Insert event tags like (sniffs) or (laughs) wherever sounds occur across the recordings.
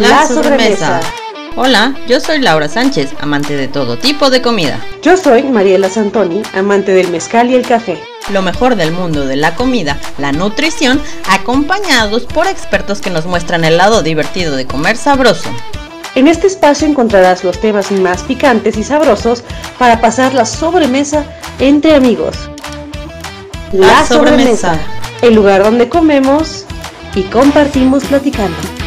La, sobremesa. Hola, yo soy Laura Sánchez, amante de todo tipo de comida. Yo soy Mariela Santoni, amante del mezcal y el café. Lo mejor del mundo de la comida, la nutrición, acompañados por expertos que nos muestran el lado divertido de comer sabroso. En este espacio encontrarás los temas más picantes y sabrosos para pasar la sobremesa entre amigos. La, sobremesa, el lugar donde comemos y compartimos platicando.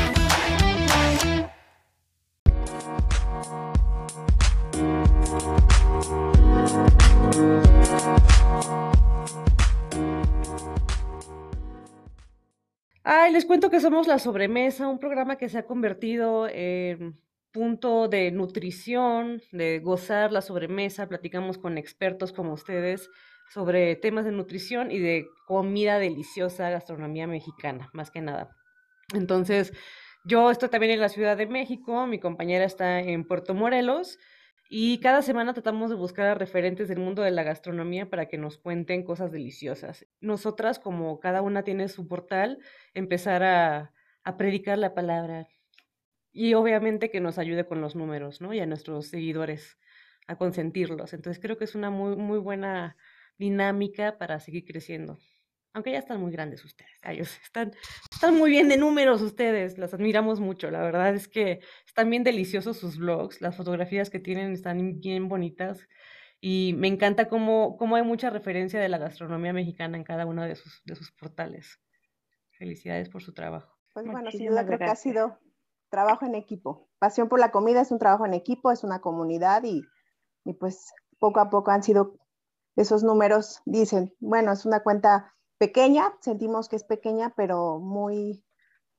Les cuento que somos La Sobremesa, un programa que se ha convertido en punto de nutrición, de gozar la sobremesa. Platicamos con expertos como ustedes sobre temas de nutrición y de comida deliciosa, gastronomía mexicana, más que nada. Entonces, yo estoy también en la Ciudad de México, mi compañera está en Puerto Morelos y cada semana tratamos de buscar a referentes del mundo de la gastronomía para que nos cuenten cosas deliciosas. Nosotras, como cada una tiene su portal, empezar a, a predicar la palabra y obviamente que nos ayude con los números, ¿no? Y a nuestros seguidores a consentirlos. Entonces creo que es una muy, muy buena dinámica para seguir creciendo. Aunque ya están muy grandes ustedes, ellos están, están muy bien de números ustedes, las admiramos mucho. La verdad es que están bien deliciosos sus blogs, las fotografías que tienen están bien bonitas y me encanta cómo, cómo hay mucha referencia de la gastronomía mexicana en cada uno de sus, de sus portales. Felicidades por su trabajo. Pues bueno, sí, yo creo que ha sido trabajo en equipo. Pasión por la comida es un trabajo en equipo, es una comunidad y, y pues poco a poco han sido esos números, dicen, bueno, es una cuenta pequeña, sentimos que es pequeña, pero muy,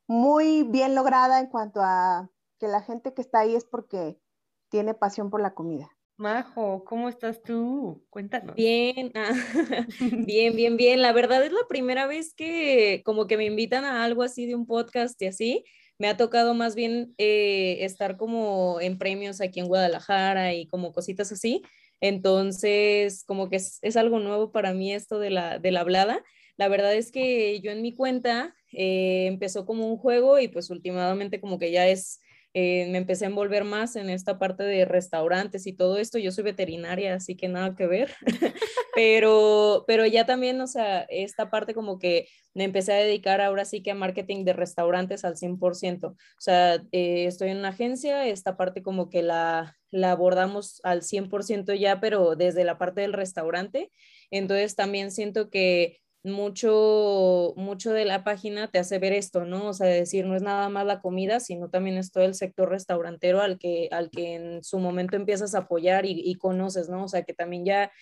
muy bien lograda en cuanto a que la gente que está ahí es porque tiene pasión por la comida. Majo, ¿cómo estás tú? Cuéntanos. Bien, ah, (laughs) (laughs) bien, bien, bien. La verdad es la primera vez que como que me invitan a algo así de un podcast y así. Me ha tocado más bien eh, estar como en premios aquí en Guadalajara y como cositas así. Entonces, como que es, es algo nuevo para mí esto de la, de la hablada. La verdad es que yo en mi cuenta eh, empezó como un juego y pues últimamente como que ya es, eh, me empecé a envolver más en esta parte de restaurantes y todo esto. Yo soy veterinaria, así que nada que ver, (laughs) pero, pero ya también, o sea, esta parte como que me empecé a dedicar ahora sí que a marketing de restaurantes al 100%. O sea, eh, estoy en una agencia, esta parte como que la, la abordamos al 100% ya, pero desde la parte del restaurante. Entonces también siento que mucho, mucho de la página te hace ver esto, ¿no? O sea, decir, no es nada más la comida, sino también es todo el sector restaurantero al que, al que en su momento empiezas a apoyar y, y conoces, ¿no? O sea, que también ya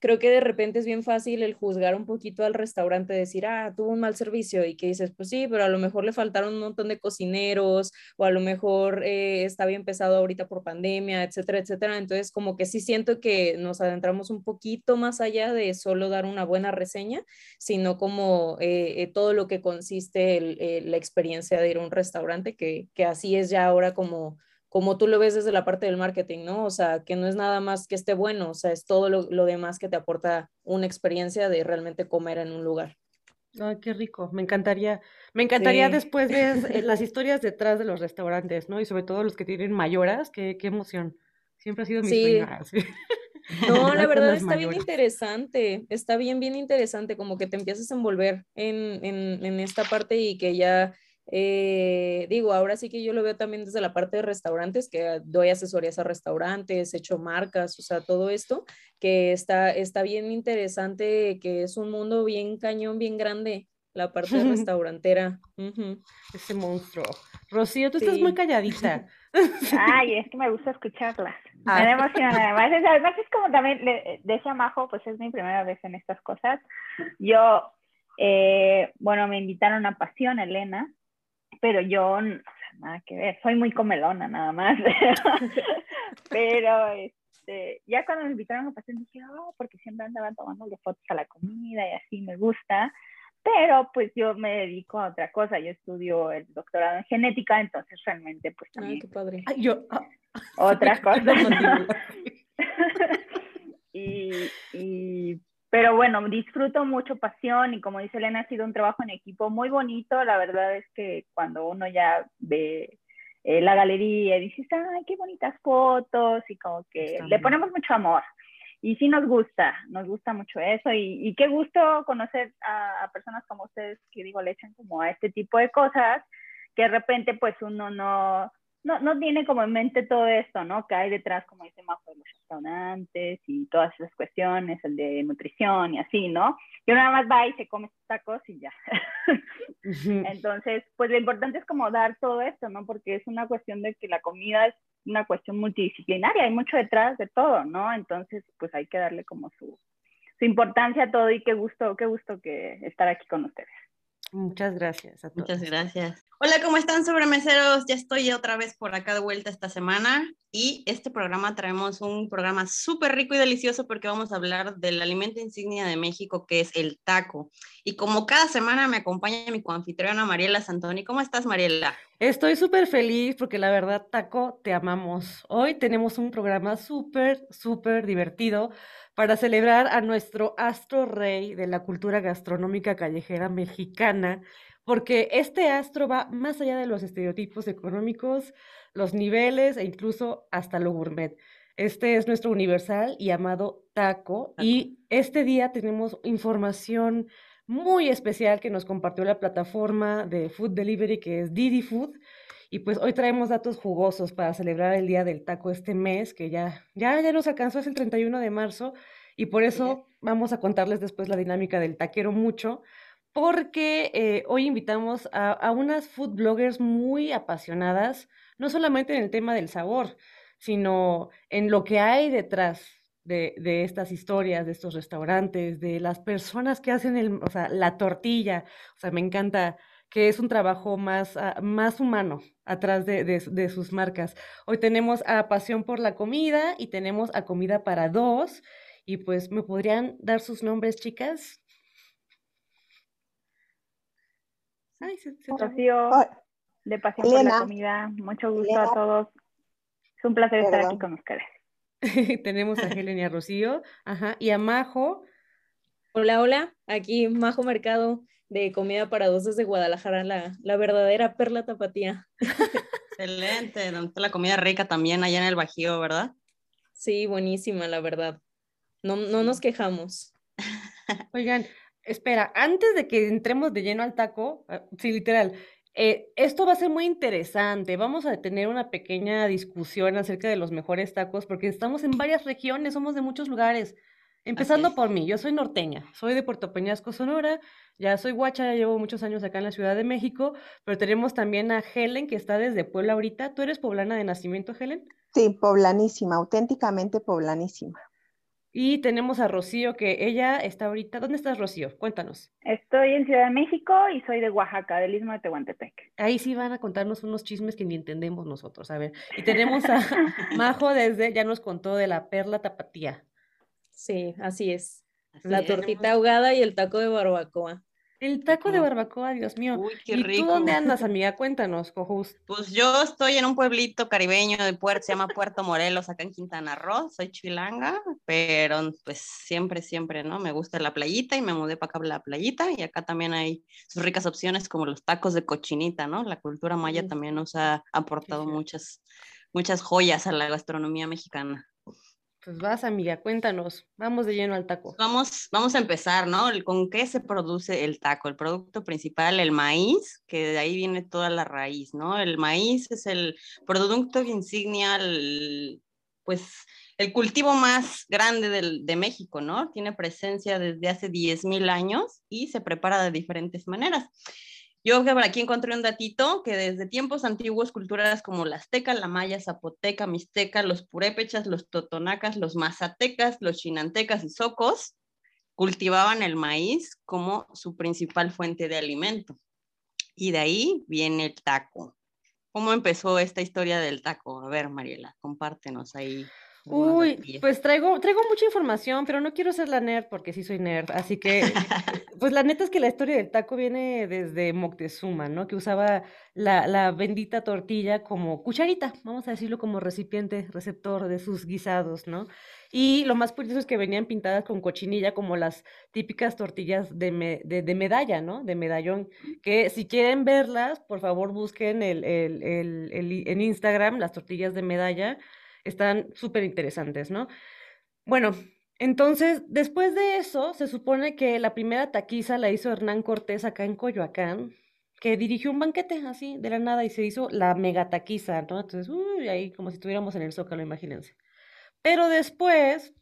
creo que de repente es bien fácil el juzgar un poquito al restaurante, decir, ah, tuvo un mal servicio y que dices, pues sí, pero a lo mejor le faltaron un montón de cocineros o a lo mejor eh, está bien pesado ahorita por pandemia, etcétera, etcétera. Entonces, como que sí siento que nos adentramos un poquito más allá de solo dar una buena reseña, sino como eh, eh, todo lo que consiste la experiencia de ir a un restaurante, que, que así es ya ahora como como tú lo ves desde la parte del marketing, ¿no? O sea, que no es nada más que esté bueno, o sea, es todo lo, demás que te aporta una experiencia de realmente comer en un lugar. Ay, qué rico. Me encantaría, me encantaría después ver (laughs) eh, las historias detrás de los restaurantes, ¿no? Y sobre todo los que tienen mayoras, qué, qué emoción. Siempre ha sido mi (laughs) sí. No, la verdad está bien interesante, está bien, bien interesante, como que te empiezas a envolver en, en, en esta parte y que ya eh, digo, ahora sí que yo lo veo también desde la parte de restaurantes, que doy asesorías a restaurantes, he hecho marcas, o sea, todo esto, que está, está bien interesante, que es un mundo bien cañón, bien grande, la parte (laughs) restaurantera. Ese monstruo. Rocío, tú estás muy calladita. (laughs) Ay, es que me gusta escucharlas. Me ah. emociona además. además es como también, le, decía Majo, pues es mi primera vez en estas cosas. Yo, eh, bueno, me invitaron a Pasión, Elena, pero yo, nada que ver, soy muy comelona nada más. (laughs) pero este, ya cuando me invitaron a pasar dije, oh, porque siempre andaban tomando fotos a la comida y así me gusta. Pero pues yo me dedico a otra cosa, yo estudio el doctorado en genética, entonces realmente pues también... qué padre. yo, ah, otra (laughs) cosa. (laughs) y, y pero bueno, disfruto mucho pasión y como dice Elena, ha sido un trabajo en equipo muy bonito. La verdad es que cuando uno ya ve eh, la galería y dices, ay, qué bonitas fotos y como que le ponemos mucho amor. Y sí nos gusta, nos gusta mucho eso y, qué gusto conocer a, personas como ustedes que digo, le echan como a este tipo de cosas que de repente pues uno no, no, no tiene como en mente todo esto, ¿no? Que hay detrás, como dice Majo, de los restaurantes y todas esas cuestiones, el de nutrición y así, ¿no? Y uno nada más va y se come sus tacos y ya. (laughs) Entonces, pues lo importante es como dar todo esto, ¿no? Porque es una cuestión de que la comida es una cuestión multidisciplinaria, hay mucho detrás de todo, ¿no? Entonces, pues hay que darle como su, su importancia a todo y qué gusto, qué gusto que estar aquí con ustedes. Muchas gracias a todos. Muchas gracias. Hola, ¿cómo están sobremeseros? Ya estoy otra vez por acá de vuelta esta semana y este programa traemos un programa súper rico y delicioso porque vamos a hablar del alimento insignia de México que es el taco. Y como cada semana me acompaña mi coanfitriona Mariela Santoni. ¿Cómo estás, Mariela? Estoy súper feliz porque la verdad, taco, te amamos. Hoy tenemos un programa súper, súper divertido para celebrar a nuestro astro rey de la cultura gastronómica callejera mexicana, porque este astro va más allá de los estereotipos económicos, los niveles e incluso hasta lo gourmet. Este es nuestro universal y amado taco, y este día tenemos información muy especial que nos compartió la plataforma de food delivery que es Didi Food y pues hoy traemos datos jugosos para celebrar el Día del Taco este mes, que ya, ya, ya nos alcanzó, es el 31 de marzo, y por eso vamos a contarles después la dinámica del taquero mucho, porque eh, hoy invitamos a, unas food bloggers muy apasionadas, no solamente en el tema del sabor, sino en lo que hay detrás de, de, estas historias, de estos restaurantes, de las personas que hacen el, o sea, la tortilla. O sea, me encanta que es un trabajo más, ah, más humano atrás de, de, sus marcas. Hoy tenemos a Pasión por la Comida y tenemos a Comida para Dos. Y pues, ¿me podrían dar sus nombres, chicas? Ay, se, Rocío, de Pasión por la Comida. Mucho gusto a todos. Es un placer estar aquí con ustedes. (laughs) tenemos a Helen y a Rocío. Ajá. Y a Majo. Hola, hola. Aquí Majo Mercado de comida para dos desde Guadalajara, la, la verdadera perla tapatía. (laughs) Excelente, la comida rica también allá en el Bajío, ¿verdad? Sí, buenísima, la verdad. No, no nos quejamos. (laughs) Oigan, espera, antes de que entremos de lleno al taco, ah, sí, literal, eh, esto va a ser muy interesante. Vamos a tener una pequeña discusión acerca de los mejores tacos, porque estamos en varias regiones, somos de muchos lugares. Empezando por mí, yo soy norteña, soy de Puerto Peñasco, Sonora, ya soy guacha, ya llevo muchos años acá en la Ciudad de México, pero tenemos también a Helen, que está desde Puebla ahorita. ¿Tú eres poblana de nacimiento, Helen? Sí, poblanísima, auténticamente poblanísima. Y tenemos a Rocío, que ella está ahorita. ¿Dónde estás, Rocío? Cuéntanos. Estoy en Ciudad de México y soy de Oaxaca, del Istmo de Tehuantepec. Ahí sí van a contarnos unos chismes que ni entendemos nosotros. A ver, y tenemos a (laughs) Majo desde, ya nos contó de la perla tapatía. Sí, así es. la tortita ahogada y el taco de barbacoa. El taco de barbacoa, Dios mío. Uy, qué rico. ¿Y tú dónde andas, (laughs) amiga? Cuéntanos, Cojus. Pues yo estoy en un pueblito caribeño de Puerto, se llama Puerto Morelos, acá en Quintana Roo. Soy chilanga, pero pues siempre, siempre, ¿no? Me gusta la playita y me mudé para acá a la playita y acá también hay sus ricas opciones como los tacos de cochinita, ¿no? La cultura maya también nos ha aportado muchas, muchas joyas a la gastronomía mexicana. Pues vas, amiga, cuéntanos. Vamos de lleno al taco. Vamos, vamos a empezar, ¿no? ¿Con qué se produce el taco? El producto principal, el maíz, que de ahí viene toda la raíz, ¿no? El maíz es el producto insignia, pues el cultivo más grande de México, ¿no? Tiene presencia desde hace 10.000 años y se prepara de diferentes maneras. Yo aquí encontré un datito que desde tiempos antiguos culturas como la azteca, la maya, zapoteca, mixteca, los purépechas, los totonacas, los mazatecas, los chinantecas y socos cultivaban el maíz como su principal fuente de alimento. Y de ahí viene el taco. ¿Cómo empezó esta historia del taco? A ver, Mariela, compártenos ahí Uy, pues traigo, traigo mucha información, pero no quiero ser la nerd porque sí soy nerd. Así que, (laughs) pues la neta es que la historia del taco viene desde Moctezuma, ¿no? Que usaba la, la bendita tortilla como cucharita, vamos a decirlo como recipiente, receptor de sus guisados, ¿no? Y lo más curioso es que venían pintadas con cochinilla como las típicas tortillas de, de, medalla, ¿no? De medallón. Que si quieren verlas, por favor busquen el, el, el, en Instagram las tortillas de medalla están súper interesantes, ¿no? Bueno, entonces, después de eso, se supone que la primera taquiza la hizo Hernán Cortés acá en Coyoacán, que dirigió un banquete así, de la nada, y se hizo la mega taquiza, ¿no? Entonces, uy, ahí como si estuviéramos en el Zócalo, imagínense. Pero después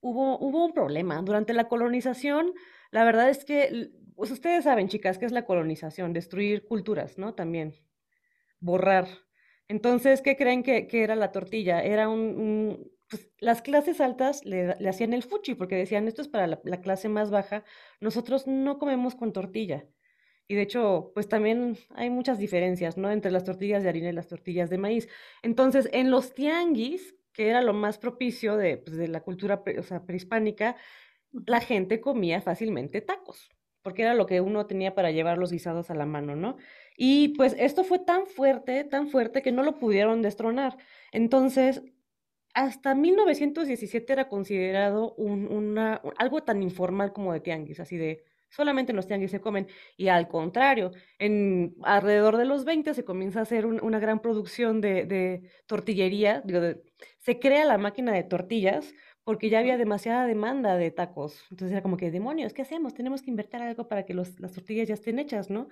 hubo, hubo un problema. Durante la colonización, la verdad es que, pues ustedes saben, chicas, qué es la colonización, destruir culturas, ¿no? También, borrar entonces, ¿qué creen que, era la tortilla? Era un, pues, las clases altas le, hacían el fuchi porque decían, esto es para la, clase más baja, nosotros no comemos con tortilla. Y de hecho, pues también hay muchas diferencias, ¿no? Entre las tortillas de harina y las tortillas de maíz. Entonces, en los tianguis, que era lo más propicio de, pues, de la cultura prehispánica, la gente comía fácilmente tacos, porque era lo que uno tenía para llevar los guisados a la mano, ¿no? Y pues esto fue tan fuerte, tan fuerte que no lo pudieron destronar. Entonces, hasta 1917 era considerado un, una, algo tan informal como de tianguis, así de solamente en los tianguis se comen. Y al contrario, en alrededor de los 20 se comienza a hacer una gran producción de, tortillería, se crea la máquina de tortillas porque ya había demasiada demanda de tacos. Entonces era como que, demonios, ¿qué hacemos? Tenemos que invertir algo para que los, las tortillas ya estén hechas, ¿no?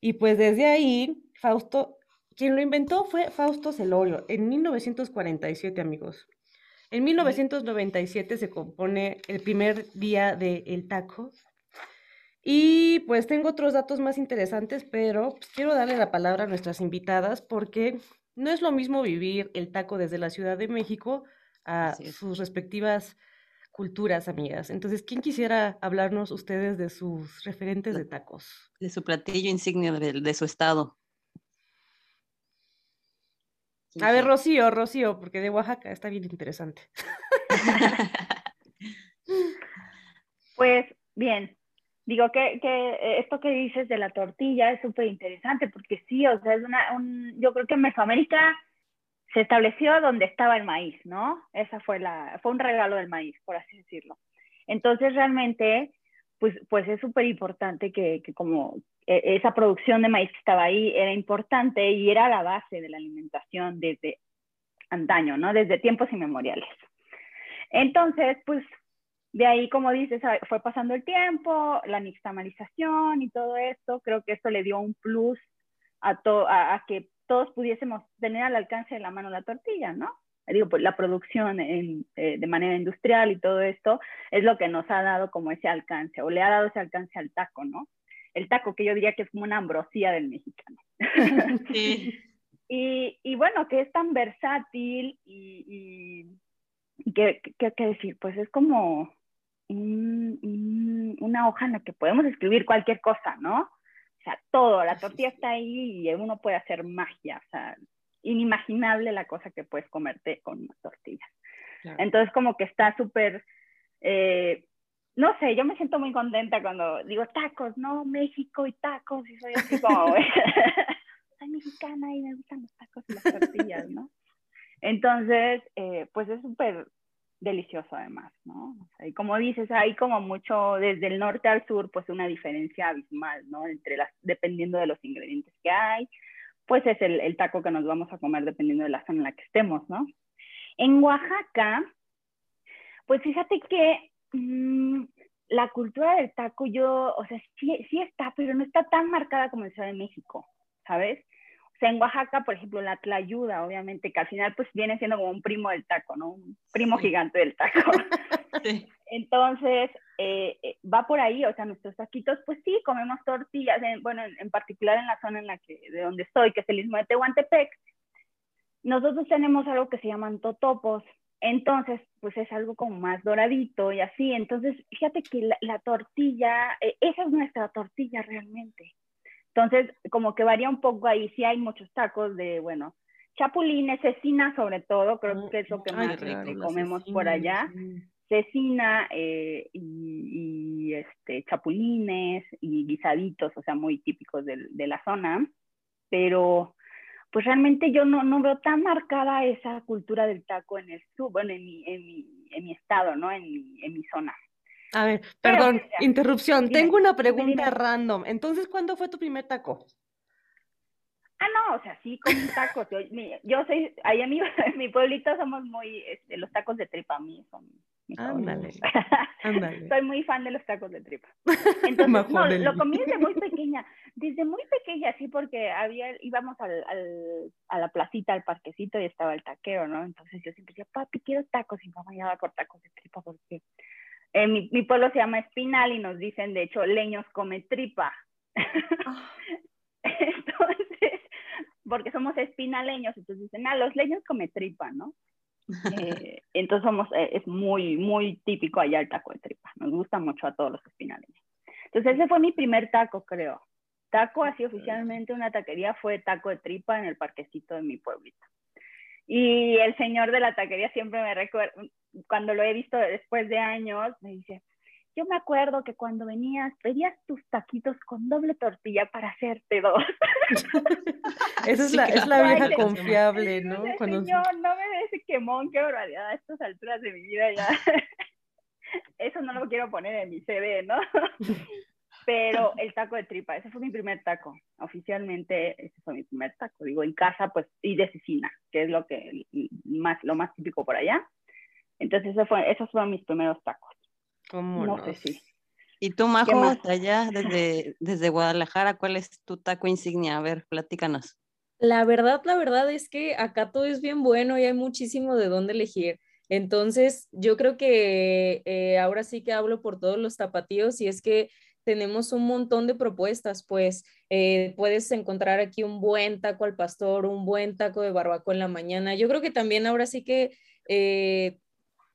Y pues desde ahí, Fausto, quien lo inventó fue Fausto Celorio, en 1947, amigos. En 1997 se compone el primer día del el taco. Y pues tengo otros datos más interesantes, pero pues, quiero darle la palabra a nuestras invitadas porque no es lo mismo vivir el taco desde la Ciudad de México a sus respectivas culturas, amigas. Entonces, ¿quién quisiera hablarnos ustedes de sus referentes de tacos? De su platillo insignia de, su estado. A ver, Rocío, Rocío, porque de Oaxaca está bien interesante. (laughs) pues bien, digo que, que, esto que dices de la tortilla es súper interesante porque sí, o sea, es una, un, yo creo que en Mesoamérica se estableció donde estaba el maíz, ¿no? Esa fue la, fue un regalo del maíz, por así decirlo. Entonces realmente, pues, pues es súper importante que, que, como e, esa producción de maíz que estaba ahí era importante y era la base de la alimentación desde antaño, ¿no? Desde tiempos inmemoriales. Entonces, pues de ahí, como dices, fue pasando el tiempo, la nixtamalización y todo esto, creo que esto le dio un plus a, a, a que todos pudiésemos tener al alcance de la mano la tortilla, ¿no? Digo, pues la producción eh, de manera industrial y todo esto es lo que nos ha dado como ese alcance, o le ha dado ese alcance al taco, ¿no? El taco que yo diría que es como una ambrosía del mexicano. (laughs) Sí. (laughs) y, y, bueno, que es tan versátil y, y, ¿qué, decir? Pues es como una hoja en la que podemos escribir cualquier cosa, ¿no? Sea, todo, la tortilla está ahí y uno puede hacer magia, o sea, inimaginable la cosa que puedes comerte con una tortilla. Entonces, como que está súper, eh, no sé, yo me siento muy contenta cuando digo tacos, ¿no? México y tacos, y soy así como, (laughs) (laughs) soy mexicana y me gustan los tacos y las tortillas, ¿no? Entonces, eh, pues es súper delicioso además, ¿no? y como dices, hay como mucho, desde el norte al sur, pues una diferencia abismal, ¿no? Entre las, dependiendo de los ingredientes que hay, pues es el, el, taco que nos vamos a comer dependiendo de la zona en la que estemos, ¿no? En Oaxaca, pues fíjate que mmm, la cultura del taco yo, o sea, sí, sí está, pero no está tan marcada como en Ciudad de México, ¿sabes? O sea, en Oaxaca, por ejemplo, la tlayuda, obviamente, que al final pues viene siendo como un primo del taco, ¿no? Un primo gigante del taco. (laughs) Sí. Entonces, eh, eh, va por ahí, o sea, nuestros taquitos, pues sí, comemos tortillas, bueno, en, particular en la zona en la que, de donde estoy, que es el istmo de Tehuantepec, nosotros tenemos algo que se llaman totopos, entonces, pues es algo como más doradito y así, entonces, fíjate que la, tortilla, eh, esa es nuestra tortilla realmente, entonces, como que varía un poco ahí, sí hay muchos tacos de, bueno, chapulines, cecina sobre todo, creo que es lo que más comemos por allá. Cecina eh, y, este, chapulines y guisaditos, o sea, muy típicos de, de la zona, pero pues realmente yo no, no, veo tan marcada esa cultura del taco en el sur, bueno, en mi, en mi, en mi estado, ¿no? En mi, en mi zona. A ver, perdón, interrupción. Tengo una pregunta random. Entonces, ¿cuándo fue tu primer taco? Ah, no, o sea, sí, con tacos. Yo, yo soy, ahí en mi, (laughs) en mi pueblito somos muy, este, los tacos de tripa a mí son Ándale, (laughs) Soy muy fan de los tacos de tripa. (laughs) Entonces, no, lo comí desde muy pequeña, desde muy pequeña, sí, porque había, íbamos al, al, a la placita, al parquecito y estaba el taquero, ¿no? Entonces yo siempre decía, papi, quiero tacos, y mamá ya va por tacos de tripa, porque eh, mi, mi, pueblo se llama Espinal y nos dicen, de hecho, leños come tripa. (laughs) Ah. entonces, porque somos espinaleños, entonces dicen, ah, los leños come tripa, ¿no? (laughs) Eh, entonces somos, eh, es muy, muy típico allá el taco de tripa. Nos gusta mucho a todos los espinaleños. Entonces ese fue mi primer taco, creo. Taco, así oficialmente una taquería, fue taco de tripa en el parquecito de mi pueblito. Y el señor de la taquería siempre me recuerda, cuando lo he visto después de años, me dice, yo me acuerdo que cuando venías pedías tus taquitos con doble tortilla para hacerte dos. (laughs) Esa es, la, es la vieja confiable, ¿no? Cuando... Señor, no me des quemón, qué barbaridad a estas alturas de mi vida ya. (laughs) Eso no lo quiero poner en mi CD, ¿no? (laughs) Pero el taco de tripa, ese fue mi primer taco. Oficialmente, ese fue mi primer taco. Digo, en casa, pues, y de cecina, que es lo que más, lo más típico por allá. Entonces, ese fue, esos fueron mis primeros tacos. ¿Cómo no? sé si. ¿Y tú, Majo, allá desde, desde Guadalajara, cuál es tu taco insignia? A ver, platícanos. La verdad, la verdad es que acá todo es bien bueno y hay muchísimo de dónde elegir. Entonces, yo creo que eh, ahora sí que hablo por todos los tapatíos y es que tenemos un montón de propuestas, pues eh, puedes encontrar aquí un buen taco al pastor, un buen taco de barbacoa en la mañana. Yo creo que también ahora sí que eh,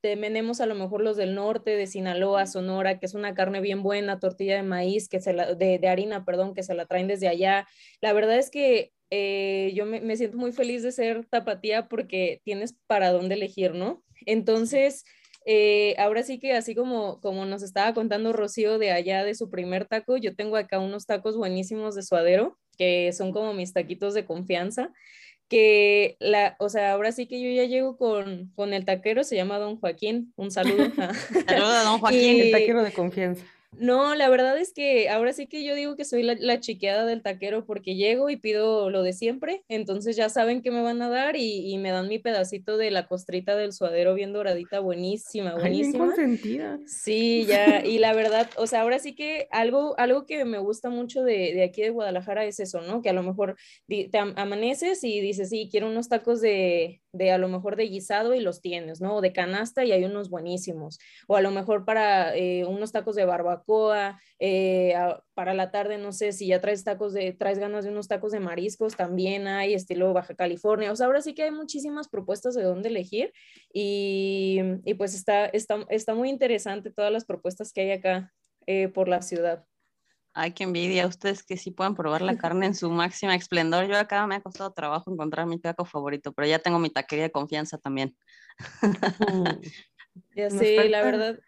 tenemos a lo mejor los del norte, de Sinaloa, Sonora, que es una carne bien buena, tortilla de maíz, que se la, de, harina, perdón, que se la traen desde allá. La verdad es que eh, yo me, siento muy feliz de ser tapatía porque tienes para dónde elegir, ¿no? Entonces, eh, ahora sí que así como, como nos estaba contando Rocío de allá de su primer taco, yo tengo acá unos tacos buenísimos de suadero, que son como mis taquitos de confianza que la, o sea, ahora sí que yo ya llego con, con el taquero, se llama Don Joaquín, un saludo. (laughs) Saludos a Don (laughs) Joaquín, el taquero de confianza. No, la verdad es que ahora sí que yo digo que soy la, la, chiqueada del taquero porque llego y pido lo de siempre, entonces ya saben que me van a dar y, y me dan mi pedacito de la costrita del suadero bien doradita, buenísima, buenísima. Ay, sí, ya, y la verdad, o sea, ahora sí que algo, algo que me gusta mucho de, de aquí de Guadalajara es eso, ¿no? Que a lo mejor te amaneces y dices, sí, quiero unos tacos de, de a lo mejor de guisado y los tienes, ¿no? O de canasta y hay unos buenísimos. O a lo mejor para eh, unos tacos de barbacoa, eh, para la tarde, no sé, si ya traes tacos de, traes ganas de unos tacos de mariscos, también hay estilo Baja California. O sea, ahora sí que hay muchísimas propuestas de dónde elegir y, y pues está, está, está muy interesante todas las propuestas que hay acá eh, por la ciudad. Ay, qué envidia. Ustedes que sí puedan probar la (laughs) carne en su máxima esplendor. Yo acá me ha costado trabajo encontrar mi taco favorito, pero ya tengo mi taquería de confianza también. Mm. ya (laughs) sí, la verdad.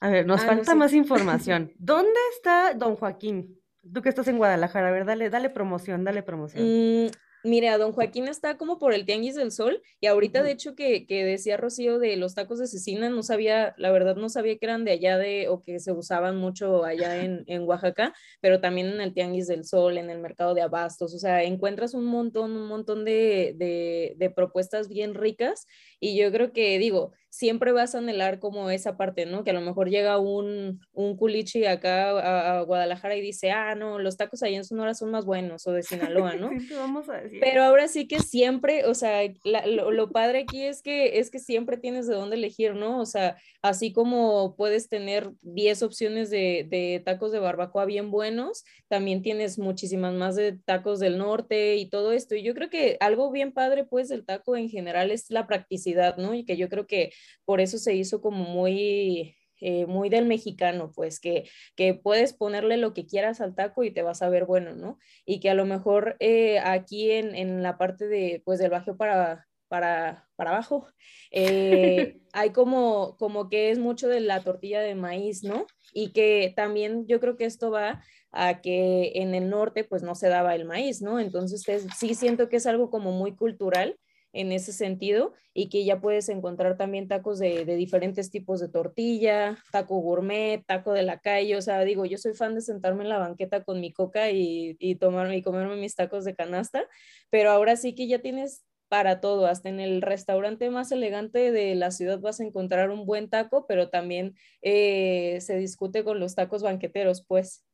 A ver, nos ah, falta más (laughs) información. ¿Dónde está don Joaquín? Tú que estás en Guadalajara, a ver, dale, dale promoción, dale promoción. Mm, Mira, don Joaquín está como por el Tianguis del Sol y ahorita de hecho que, que, decía Rocío de los tacos de cecina, no sabía, la verdad no sabía que eran de allá de o que se usaban mucho allá en, en Oaxaca, pero también en el Tianguis del Sol, en el mercado de abastos, o sea, encuentras un montón, un montón de, de, de propuestas bien ricas y yo creo que digo, siempre vas a anhelar como esa parte, ¿no? Que a lo mejor llega un, un culichi acá a, Guadalajara y dice, ah, no, los tacos allá en Sonora son más buenos, o de Sinaloa, ¿no? (laughs) sí, vamos a decir. Pero ahora sí que siempre, o sea, lo, lo, padre aquí es que, es que siempre tienes de dónde elegir, ¿no? O sea, así como puedes tener 10 opciones de, de tacos de barbacoa bien buenos, también tienes muchísimas más de tacos del norte y todo esto. Y yo creo que algo bien padre, pues, del taco en general es la practicidad, ¿no? Y que yo creo que por eso se hizo como muy eh, muy del mexicano, pues que, que puedes ponerle lo que quieras al taco y te vas a ver bueno, ¿no? Y que a lo mejor eh, aquí en, en, la parte de, pues del bajo para, para, para abajo, eh, (laughs) hay como, como que es mucho de la tortilla de maíz, ¿no? Y que también yo creo que esto va a que en el norte pues no se daba el maíz, ¿no? Entonces sí siento que es algo como muy cultural en ese sentido y que ya puedes encontrar también tacos de, diferentes tipos de tortilla, taco gourmet, taco de la calle, o sea, digo, yo soy fan de sentarme en la banqueta con mi coca y, y tomarme y comerme mis tacos de canasta, pero ahora sí que ya tienes para todo, hasta en el restaurante más elegante de la ciudad vas a encontrar un buen taco, pero también eh, se discute con los tacos banqueteros, pues.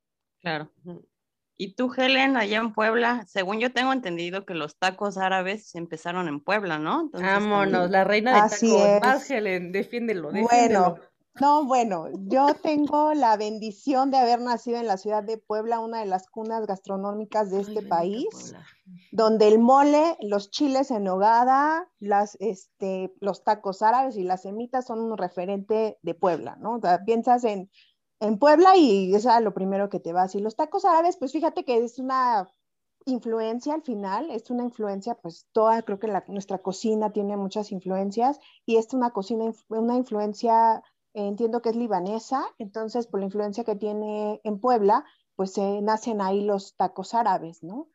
Claro. Y tú, Helen, allá en Puebla, según yo tengo entendido que los tacos árabes empezaron en Puebla, ¿no? Vámonos, la reina de tacos. Más, Helen, defiéndelo, defiéndelo. Bueno, no, bueno, yo tengo la bendición de haber nacido en la ciudad de Puebla, una de las cunas gastronómicas de este país, donde el mole, los chiles en nogada, las, este, los tacos árabes y las semitas son un referente de Puebla, ¿no? O sea, piensas en, en Puebla y es lo primero que te vas. Y los tacos árabes, pues fíjate que es una influencia al final, es una influencia, pues toda, creo que nuestra cocina tiene muchas influencias y es una cocina, una influencia entiendo que es libanesa, entonces por la influencia que tiene en Puebla, pues se nacen ahí los tacos árabes, ¿no?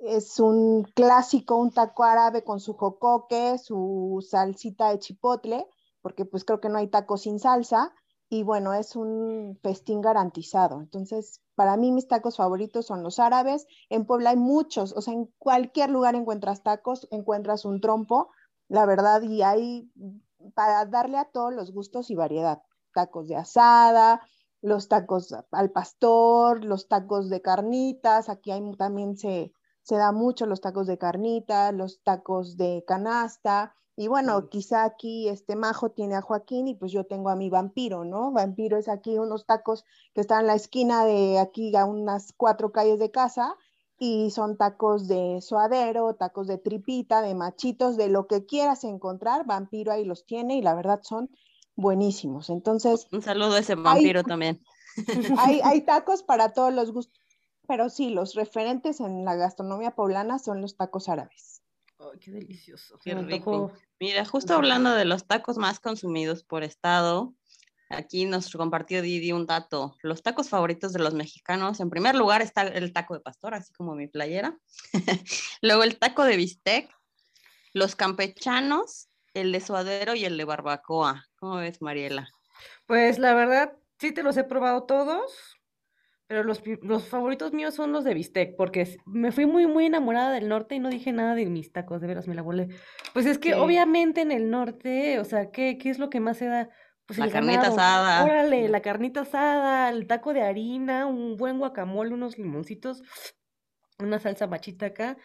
Es un clásico, un taco árabe con su jocoque, su salsita de chipotle, porque pues creo que no hay taco sin salsa, y bueno, es un festín garantizado. Entonces, para mí mis tacos favoritos son los árabes. En Puebla hay muchos, o sea, en cualquier lugar encuentras tacos, encuentras un trompo, la verdad, y hay para darle a todos los gustos y variedad. Tacos de asada, los tacos al pastor, los tacos de carnitas, aquí hay, también se, se da mucho los tacos de carnita, los tacos de canasta, y bueno, quizá aquí este Majo tiene a Joaquín y pues yo tengo a mi vampiro, ¿no? Vampiro es aquí unos tacos que están en la esquina de aquí a unas cuatro calles de casa y son tacos de suadero, tacos de tripita, de machitos, de lo que quieras encontrar, Vampiro ahí los tiene y la verdad son buenísimos. Entonces... Un saludo a ese vampiro (laughs) también. Hay, (laughs) hay tacos para todos los gustos, pero sí, los referentes en la gastronomía poblana son los tacos árabes. Ay, qué delicioso. Qué rico. Mira, justo hablando de los tacos más consumidos por estado, Aquí nos compartió Didi un dato. Los tacos favoritos de los mexicanos. En primer lugar está el taco de pastor, así como mi playera. (laughs) Luego el taco de bistec. Los campechanos, el de suadero y el de barbacoa. ¿Cómo ves, Mariela? Pues la verdad, sí te los he probado todos, pero los, favoritos míos son los de bistec, porque me fui muy, muy enamorada del norte y no dije nada de mis tacos, de veras me la volé. Pues es que obviamente en el norte, o sea, ¿qué, ¿qué es lo que más se da? Pues la carnita asada. Órale, la carnita asada, el taco de harina, un buen guacamole, unos limoncitos, una salsa machita acá.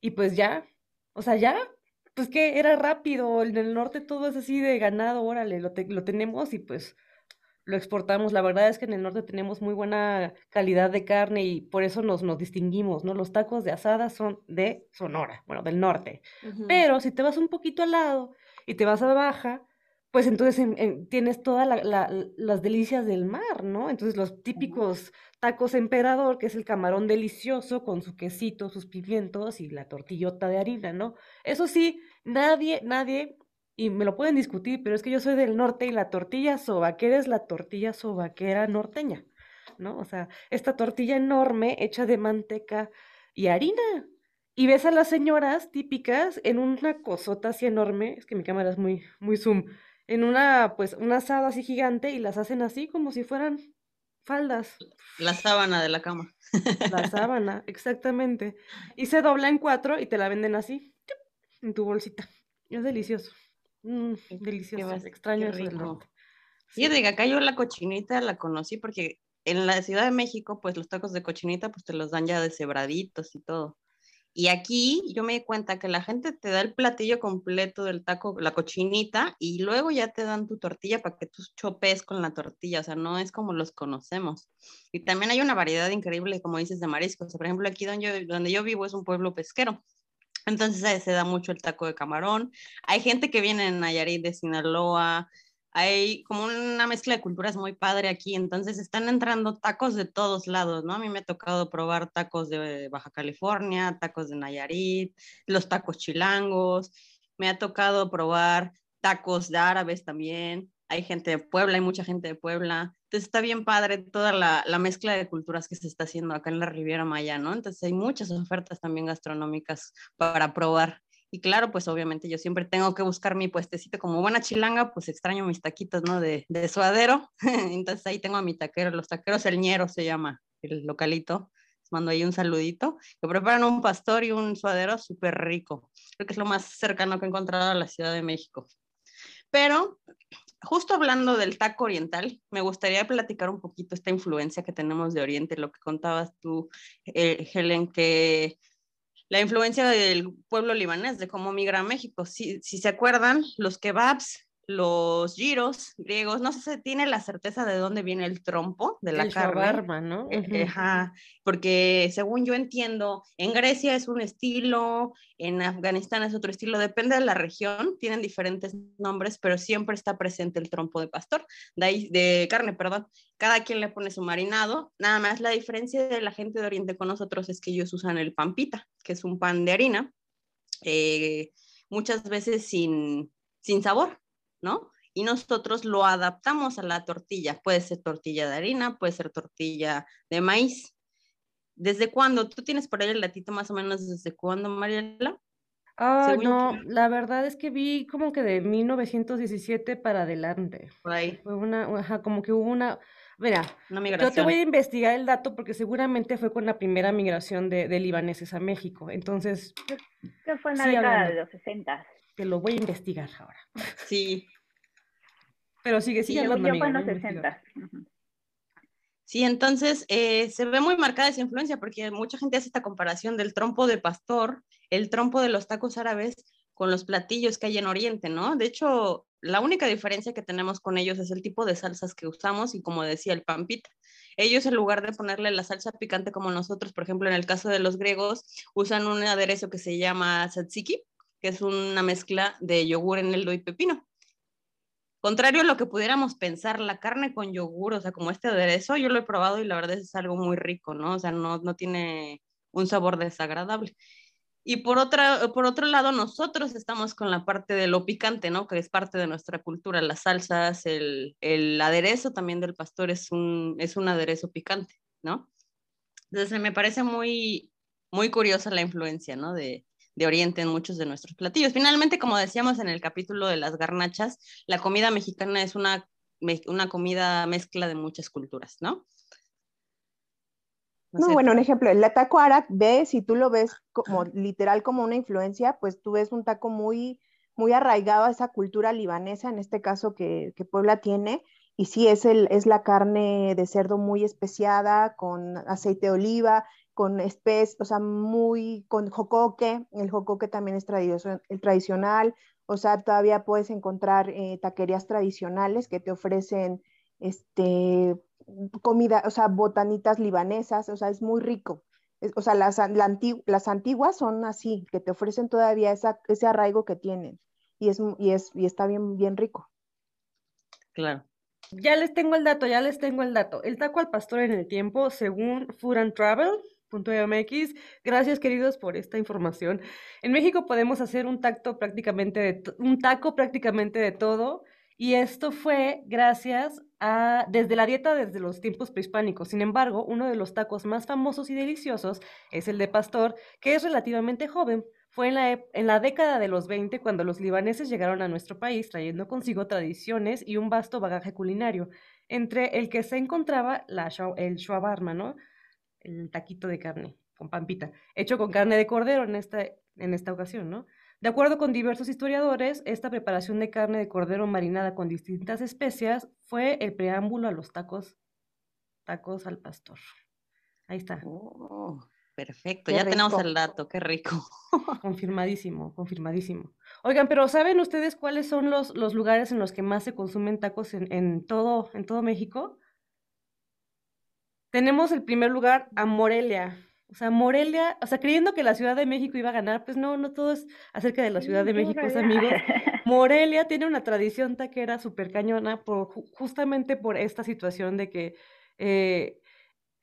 Y pues ya, o sea, ya, pues que era rápido. En el norte todo es así de ganado, órale, lo, lo tenemos y pues lo exportamos. La verdad es que en el norte tenemos muy buena calidad de carne y por eso nos, nos distinguimos, ¿no? Los tacos de asada son de Sonora, bueno, del norte. Pero si te vas un poquito al lado y te vas a Baja, pues entonces tienes todas las delicias del mar, ¿no? Entonces los típicos tacos emperador, que es el camarón delicioso con su quesito, sus pimientos y la tortillota de harina, ¿no? Eso sí, nadie, nadie, y me lo pueden discutir, pero es que yo soy del norte y la tortilla sobaquera es la tortilla sobaquera norteña, ¿no? O sea, esta tortilla enorme hecha de manteca y harina, y ves a las señoras típicas en una cosota así enorme, es que mi cámara es muy, muy zoom, en una, pues, un asado así gigante y las hacen así como si fueran faldas. La sábana de la cama. La sábana, exactamente. Y se dobla en cuatro y te la venden así, en tu bolsita. Es delicioso. Mm, delicioso. Extraño eso del Sí, de acá yo la cochinita la conocí porque en la Ciudad de México, pues los tacos de cochinita, pues te los dan ya deshebraditos y todo. Y aquí yo me di cuenta que la gente te da el platillo completo del taco, la cochinita, y luego ya te dan tu tortilla para que tú chopes con la tortilla, o sea, no es como los conocemos. Y también hay una variedad increíble, como dices, de mariscos. Por ejemplo, aquí donde yo, donde yo vivo es un pueblo pesquero. Entonces se da mucho el taco de camarón. Hay gente que viene en Nayarit de Sinaloa, hay como una mezcla de culturas muy padre aquí, entonces están entrando tacos de todos lados, ¿no? A mí me ha tocado probar tacos de Baja California, tacos de Nayarit, los tacos chilangos, me ha tocado probar tacos de árabes también, hay gente de Puebla, hay mucha gente de Puebla, entonces está bien padre toda la, la mezcla de culturas que se está haciendo acá en la Riviera Maya, ¿no? Entonces hay muchas ofertas también gastronómicas para probar. Y claro, pues obviamente yo siempre tengo que buscar mi puestecito como buena chilanga, pues extraño mis taquitos, ¿no? De, de suadero. (laughs) Entonces ahí tengo a mi taquero, los taqueros El Ñero se llama el localito. Les mando ahí un saludito. Que preparan un pastor y un suadero súper rico. Creo que es lo más cercano que he encontrado a la Ciudad de México. Pero justo hablando del taco oriental, me gustaría platicar un poquito esta influencia que tenemos de Oriente, lo que contabas tú, eh, Helen, que la influencia del pueblo libanés, de cómo migra a México. Si, si se acuerdan, los kebabs los giros griegos, no sé si tiene la certeza de dónde viene el trompo de la carne. ¿no? Eh, ajá, porque según yo entiendo, en Grecia es un estilo, en Afganistán es otro estilo, depende de la región, tienen diferentes nombres, pero siempre está presente el trompo de pastor, de, ahí, de carne, perdón. Cada quien le pone su marinado, nada más la diferencia de la gente de Oriente con nosotros es que ellos usan el pampita, que es un pan de harina, eh, muchas veces sin, sin sabor, ¿no? Y nosotros lo adaptamos a la tortilla. Puede ser tortilla de harina, puede ser tortilla de maíz. ¿Desde cuándo? ¿Tú tienes por ahí el datito más o menos desde cuándo, Mariela? Ah, no, la verdad es que vi como que de 1917 para adelante. Por ahí. Fue una, ajá, como que hubo una, mira, yo te voy a investigar el dato porque seguramente fue con la primera migración de, de libaneses a México. Entonces, ¿qué fue en la década de los 60? Te lo voy a investigar ahora. Sí. Pero sigue, sigue sí, Yo los 60. Sí, entonces eh, se ve muy marcada esa influencia porque mucha gente hace esta comparación del trompo de pastor, el trompo de los tacos árabes con los platillos que hay en Oriente, ¿no? De hecho, la única diferencia que tenemos con ellos es el tipo de salsas que usamos y como decía el pampita. Ellos en lugar de ponerle la salsa picante como nosotros, por ejemplo, en el caso de los griegos, usan un aderezo que se llama tzatziki, que es una mezcla de yogur, en el y pepino. Contrario a lo que pudiéramos pensar, la carne con yogur, o sea, como este aderezo, yo lo he probado y la verdad es algo muy rico, ¿no? O sea, no, no tiene un sabor desagradable. Y por, otra, por otro lado, nosotros estamos con la parte de lo picante, ¿no? Que es parte de nuestra cultura, las salsas, el, el aderezo también del pastor es un, es un aderezo picante, ¿no? Entonces me parece muy, muy curiosa la influencia, ¿no? De, de Oriente en muchos de nuestros platillos. Finalmente, como decíamos en el capítulo de las garnachas, la comida mexicana es una, una comida mezcla de muchas culturas, ¿no? No, bueno, un ejemplo, el taco árabe, ves, si tú lo ves como literal como una influencia, pues tú ves un taco muy, muy arraigado a esa cultura libanesa, en este caso que, que Puebla tiene, y sí es, el, es la carne de cerdo muy especiada, con aceite de oliva, con espes, o sea, muy, con jocoque, el jocoque también es el tradicional, o sea, todavía puedes encontrar eh, taquerías tradicionales que te ofrecen este, comida, o sea, botanitas libanesas, o sea, es muy rico. o sea, las, las antiguas son así, que te ofrecen todavía esa, ese arraigo que tienen y, es, y, es, y está bien, bien rico. Claro. Ya les tengo el dato, ya les tengo el dato. El taco al pastor en el tiempo, según Food and Travel, .mx. Gracias, queridos, por esta información. En México podemos hacer un tacto prácticamente un taco prácticamente de todo. Y esto fue gracias a, desde la dieta desde los tiempos prehispánicos. Sin embargo, uno de los tacos más famosos y deliciosos es el de pastor, que es relativamente joven. Fue en la, en la década de los 20 cuando los libaneses llegaron a nuestro país trayendo consigo tradiciones y un vasto bagaje culinario, entre el que se encontraba la, el shawarma, ¿no? El taquito de carne con pampita, hecho con carne de cordero en esta, en esta ocasión, ¿no? De acuerdo con diversos historiadores, esta preparación de carne de cordero marinada con distintas especias fue el preámbulo a los tacos, tacos al pastor. Ahí está. Oh, perfecto, ya tenemos el dato, qué rico. (laughs) confirmadísimo, confirmadísimo. Oigan, pero ¿saben ustedes cuáles son los, los lugares en los que más se consumen tacos en, en, todo, en todo México? Tenemos el primer lugar a Morelia. O sea, Morelia, o sea, creyendo que la Ciudad de México iba a ganar, pues no, no todo es acerca de la Ciudad de México, amigos. (laughs) Morelia tiene una tradición taquera súper cañona por, justamente por esta situación de que eh,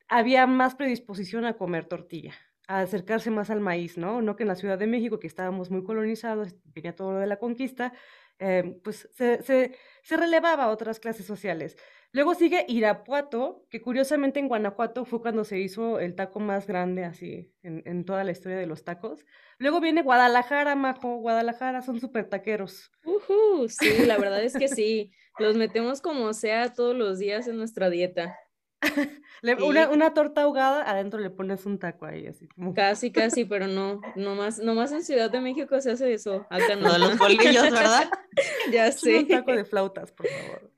había más predisposición a comer tortilla, a acercarse más al maíz, ¿no? No que en la Ciudad de México, que estábamos muy colonizados, venía todo lo de la conquista, eh, pues se, se, se relevaba a otras clases sociales. Luego sigue Irapuato, que curiosamente en Guanajuato fue cuando se hizo el taco más grande así en, en toda la historia de los tacos. Luego viene Guadalajara, Majo. Guadalajara son súper taqueros. Uh sí, la verdad es que (laughs) sí. Los metemos como sea todos los días en nuestra dieta. (laughs) una, una, torta ahogada, adentro le pones un taco ahí, así como. Casi, casi, pero no, nomás, nomás en Ciudad de México se hace eso. Acá no. los bolillos, ¿verdad? (laughs) ya sé. Un taco de flautas, por favor.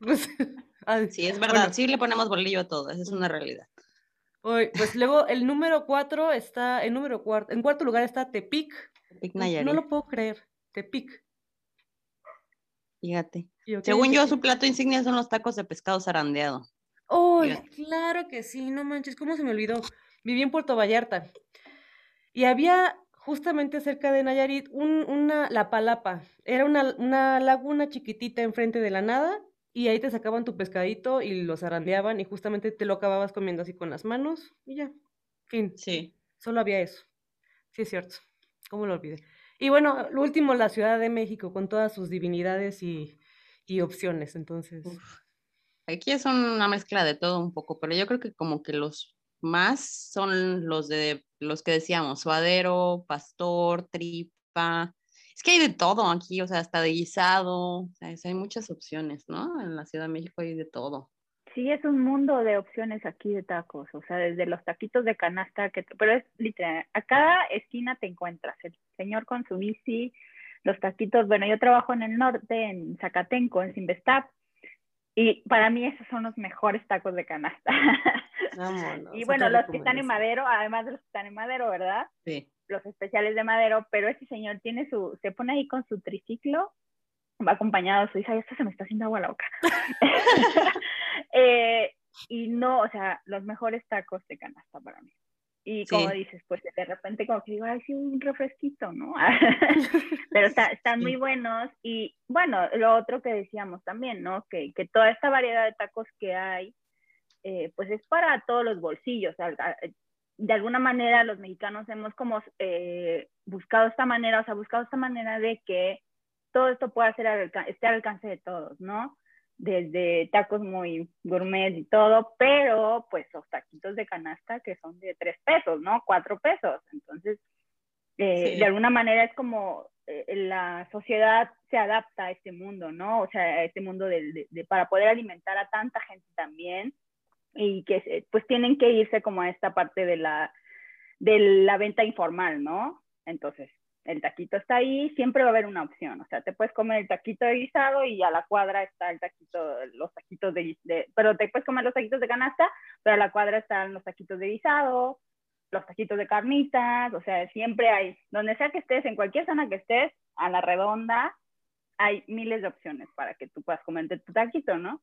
Sí, es verdad, sí le ponemos bolillo a todo, esa es una realidad. Hoy, pues luego el número cuatro está, el número cuarto, en cuarto lugar está Tepic. Tepic Nayarit. No, lo puedo creer, Tepic. Fíjate. Según yo, su plato insignia son los tacos de pescado zarandeado. Oh, claro que sí, no manches, ¿cómo se me olvidó? Viví en Puerto Vallarta. Y había justamente cerca de Nayarit un, una, la Palapa. Era una, una laguna chiquitita enfrente de la nada y ahí te sacaban tu pescadito y lo zarandeaban y justamente te lo acababas comiendo así con las manos y ya. Fin. Sí. Solo había eso. Sí, es cierto. ¿Cómo lo olvidé? Y bueno, lo último, la Ciudad de México con todas sus divinidades y, y opciones. Entonces. Aquí es una mezcla de todo un poco, pero yo creo que como que los más son los de los que decíamos, suadero, pastor, tripa, es que hay de todo aquí, o sea, hasta de guisado, o sea, hay muchas opciones, ¿no? En la Ciudad de México hay de todo. Sí, es un mundo de opciones aquí de tacos, o sea, desde los taquitos de canasta, que, pero es literal, a cada esquina te encuentras, el señor con su bici, los taquitos, bueno, yo trabajo en el norte, en Zacatenco, en Sinvestap, y para mí esos son los mejores tacos de canasta. (laughs) y bueno, los que están en madero, además de los que están en madero, ¿verdad? Sí los especiales de Madero, pero este señor tiene su, se pone ahí con su triciclo, va acompañado de su hija, y esto se me está haciendo agua la boca. (laughs) (laughs) Eh, y no, o sea, los mejores tacos de canasta para mí. Y como dices, pues de repente como que digo, ay, sí, un refresquito, ¿no? (laughs) Pero están muy buenos. Y bueno, lo otro que decíamos también, ¿no? Que, que toda esta variedad de tacos que hay, eh, pues es para todos los bolsillos de alguna manera los mexicanos hemos como eh, buscado esta manera, o sea, buscado esta manera de que todo esto pueda ser al esté al alcance de todos, ¿no? Desde tacos muy gourmet y todo, pero pues los taquitos de canasta que son de tres pesos, ¿no? Cuatro pesos. Entonces, eh, de alguna manera es como eh, la sociedad se adapta a este mundo, ¿no? O sea, a este mundo de, para poder alimentar a tanta gente también y que pues tienen que irse como a esta parte de la, de la venta informal, ¿no? Entonces, el taquito está ahí, siempre va a haber una opción, o sea, te puedes comer el taquito de guisado y a la cuadra está el taquito, los taquitos de, pero te puedes comer los taquitos de canasta, pero a la cuadra están los taquitos de guisado, los taquitos de carnitas, o sea, siempre hay, donde sea que estés, en cualquier zona que estés, a la redonda, hay miles de opciones para que tú puedas comerte tu taquito, ¿no?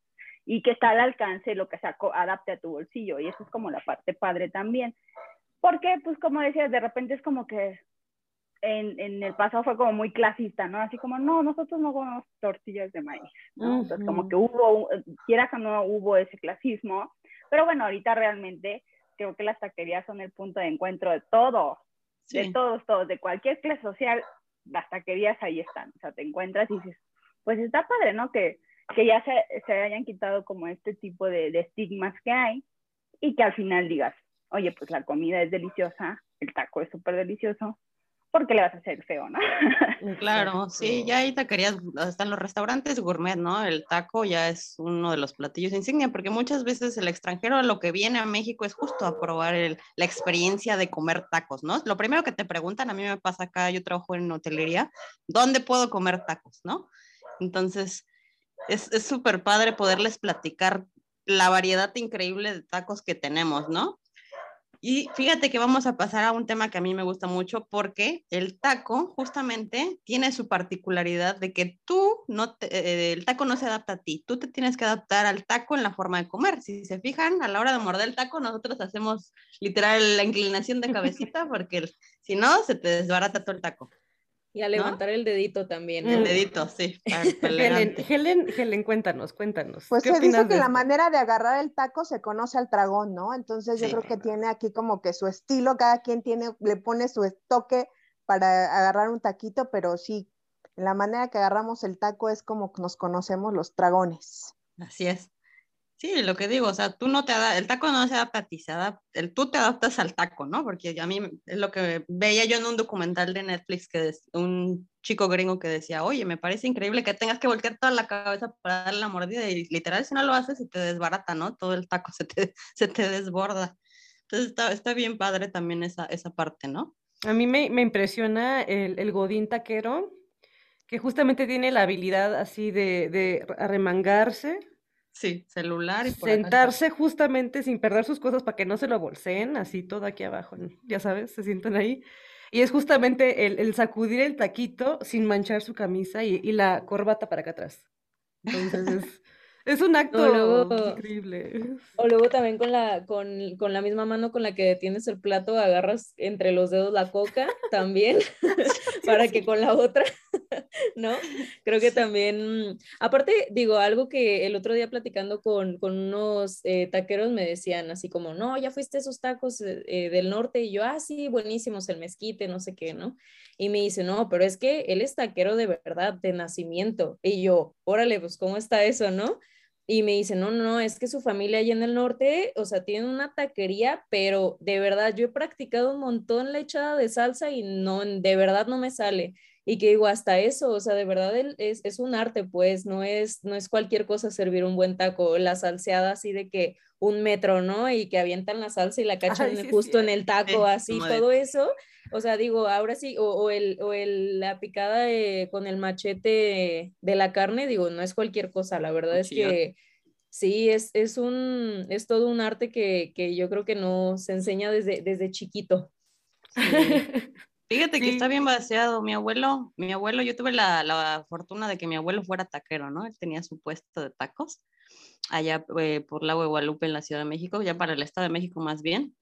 Y que está al alcance lo que se adapte a tu bolsillo. Y eso es como la parte padre también. Porque, pues como decías, de repente es como que en, en, el pasado fue como muy clasista, ¿no? Así como, no, nosotros no comemos tortillas de maíz, ¿no? Entonces, como que hubo, quiera que no hubo ese clasismo, pero bueno, ahorita realmente creo que las taquerías son el punto de encuentro de todos, de todos, todos, de cualquier clase social, las taquerías ahí están, o sea, te encuentras y dices, pues está padre, ¿no? Que, que ya se, se hayan quitado como este tipo de, de estigmas que hay y que al final digas, oye, pues la comida es deliciosa, el taco es súper delicioso, ¿por qué le vas a hacer feo, no? Claro, sí, ya ahí taquerías, están los restaurantes gourmet, ¿no? El taco ya es uno de los platillos insignia, porque muchas veces el extranjero a lo que viene a México es justo a probar el, la experiencia de comer tacos, ¿no? Lo primero que te preguntan, a mí me pasa acá, yo trabajo en hotelería, ¿dónde puedo comer tacos, no? Entonces, es súper padre poderles platicar la variedad increíble de tacos que tenemos, ¿no? Y fíjate que vamos a pasar a un tema que a mí me gusta mucho porque el taco justamente tiene su particularidad de que tú no eh, el taco no se adapta a ti, tú te tienes que adaptar al taco en la forma de comer. Si se fijan, a la hora de morder el taco nosotros hacemos literal la inclinación de cabecita (laughs) porque si no se te desbarata todo el taco. Y a levantar el dedito también. El dedito, sí. (laughs) Helen, Helen, Helen, cuéntanos, cuéntanos. Pues se dice que la manera de agarrar el taco se conoce al dragón, ¿no? Entonces yo creo que tiene aquí como que su estilo, cada quien tiene, le pone su toque para agarrar un taquito, pero sí, la manera que agarramos el taco es como nos conocemos los dragones. Así es. Sí, lo que digo, o sea, tú no te el taco no se adapta a ti, se adapta, el, tú te adaptas al taco, ¿no? Porque a mí es lo que veía yo en un documental de Netflix que un chico gringo que decía, oye, me parece increíble que tengas que voltear toda la cabeza para darle la mordida y literal si no lo haces se te desbarata, ¿no? Todo el taco (laughs) se te, se te desborda. Entonces está, está bien padre también esa, esa parte, ¿no? A mí me, me impresiona el, el godín taquero, que justamente tiene la habilidad así de, de arremangarse Sí, celular y por Sentarse justamente sin perder sus cosas para que no se lo bolseen, así todo aquí abajo, ya sabes, se sientan ahí. Y es justamente el, sacudir el taquito sin manchar su camisa y, y la corbata para acá atrás. Entonces es, es un acto increíble. O luego también con la, con, con, la misma mano con la que detienes el plato, agarras entre los dedos la coca (laughs) también, (laughs) para que con la otra, (laughs) ¿no? Creo que también, aparte, digo, algo que el otro día platicando con, con unos eh, taqueros me decían así como, no, ya fuiste a esos tacos eh, eh, del norte, y yo, ah, sí, buenísimos, el mezquite, no sé qué, ¿no? Y me dice, no, pero es que él es taquero de verdad, de nacimiento. Y yo, órale, pues, ¿cómo está eso, no? Y me dice, no, no, es que su familia allá en el norte, o sea, tiene una taquería, pero de verdad yo he practicado un montón la echada de salsa y no, de verdad no me sale. Y que digo, hasta eso, o sea, de verdad es, es un arte, pues, no es, no es cualquier cosa servir un buen taco, la salseada así de que un metro, ¿no? Y que avientan la salsa y la cachan justo en el taco, así, todo eso o sea, digo, ahora sí, o, el, o el, la picada con el machete de la carne, digo, no es cualquier cosa, la verdad es que sí, es, es, un, es todo un arte que, que yo creo que no se enseña desde, desde chiquito. (laughs) Fíjate que está bien vaciado. Mi abuelo, mi abuelo, yo tuve la, la, fortuna de que mi abuelo fuera taquero, ¿no? Él tenía su puesto de tacos allá eh, por de Guadalupe en la Ciudad de México, ya para el Estado de México más bien.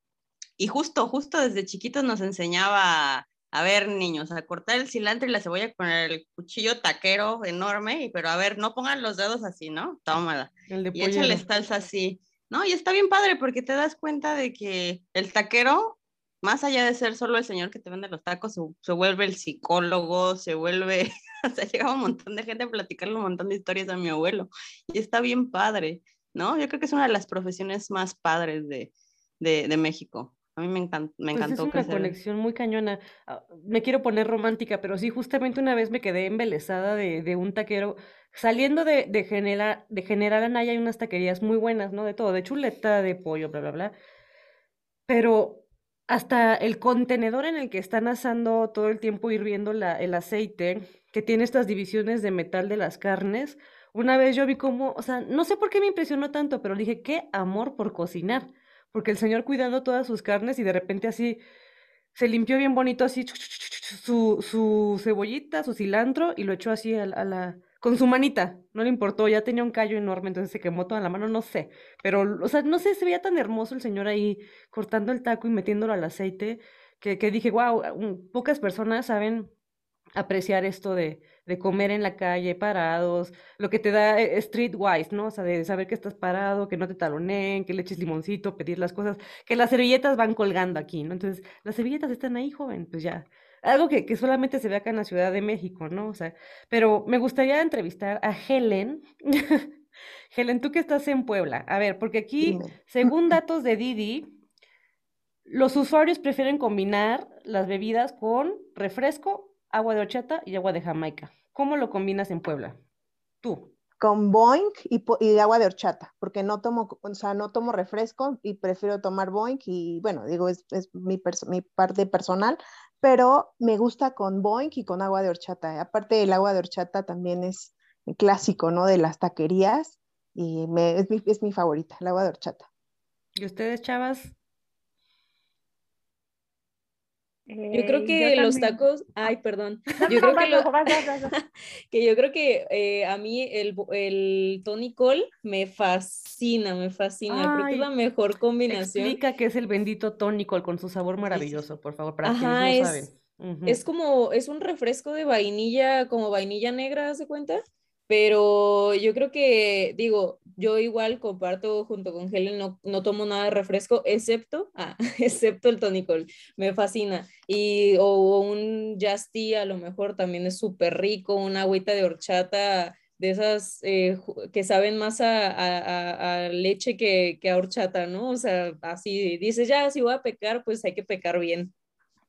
Y justo, justo desde chiquitos nos enseñaba a ver, niños, a cortar el cilantro y la cebolla con el cuchillo taquero enorme, pero a ver, no pongan los dedos así, ¿no? Tómala. y échale salsa así. ¿No? Y está bien padre porque te das cuenta de que el taquero, más allá de ser solo el señor que te vende los tacos, se, vuelve el psicólogo, se vuelve, (laughs) o sea, llega un montón de gente a platicarle un montón de historias a mi abuelo. Y está bien padre, ¿no? Yo creo que es una de las profesiones más padres de, de, de México. A mí me, encantó. Me pues encantó es una conexión muy cañona. Ah, me quiero poner romántica, pero sí, justamente una vez me quedé embelesada de, de un taquero. Saliendo de, de, General, de General Anaya hay unas taquerías muy buenas, ¿no? De todo, de chuleta, de pollo, bla, bla, bla. Pero hasta el contenedor en el que están asando todo el tiempo hirviendo la, el aceite, que tiene estas divisiones de metal de las carnes, una vez yo vi como, o sea, no sé por qué me impresionó tanto, pero dije, qué amor por cocinar porque el señor cuidando todas sus carnes y de repente así se limpió bien bonito así su, su cebollita, su cilantro y lo echó así a, la con su manita, no le importó, ya tenía un callo enorme, entonces se quemó toda la mano, no sé, pero, o sea, no sé, se veía tan hermoso el señor ahí cortando el taco y metiéndolo al aceite, que, que dije, wow, pocas personas saben apreciar esto de, de comer en la calle, parados, lo que te da eh, streetwise, ¿no? O sea, de saber que estás parado, que no te taloneen, que le eches limoncito, pedir las cosas, que las servilletas van colgando aquí, ¿no? Entonces, las servilletas están ahí, joven, pues ya. Algo que, que solamente se ve acá en la Ciudad de México, ¿no? O sea, pero me gustaría entrevistar a Helen. (laughs) Helen, tú que estás en Puebla. A ver, porque aquí, según (laughs) datos de Didi, los usuarios prefieren combinar las bebidas con refresco agua de horchata y agua de Jamaica. ¿Cómo lo combinas en Puebla? Tú. Con boink y, y, agua de horchata, porque no tomo, o sea, no tomo refresco y prefiero tomar boink y bueno, digo, es, es mi, mi, parte personal, pero me gusta con boink y con agua de horchata. Aparte el agua de horchata también es clásico, ¿no? De las taquerías y me, es, mi, es mi favorita, el agua de horchata. ¿Y ustedes, chavas? Yo creo que los tacos, ay, perdón. (laughs) yo creo (laughs) que, yo creo que a mí el, el Tony Cole me fascina, me fascina. creo que es la mejor combinación. Explica qué es el bendito Tony Cole con su sabor maravilloso, por favor, para quienes no saben. Es como, es un refresco de vainilla, como vainilla negra, ¿se cuenta? Pero yo creo que, digo, yo igual comparto junto con Helen, no, no tomo nada de refresco, excepto, ah, (laughs) excepto el tonicol, me fascina. Y, o un Just a lo mejor también es súper rico, una agüita de horchata de esas eh, que saben más a, a, leche que, que, a horchata, ¿no? O sea, así dices, ya, si voy a pecar, pues hay que pecar bien.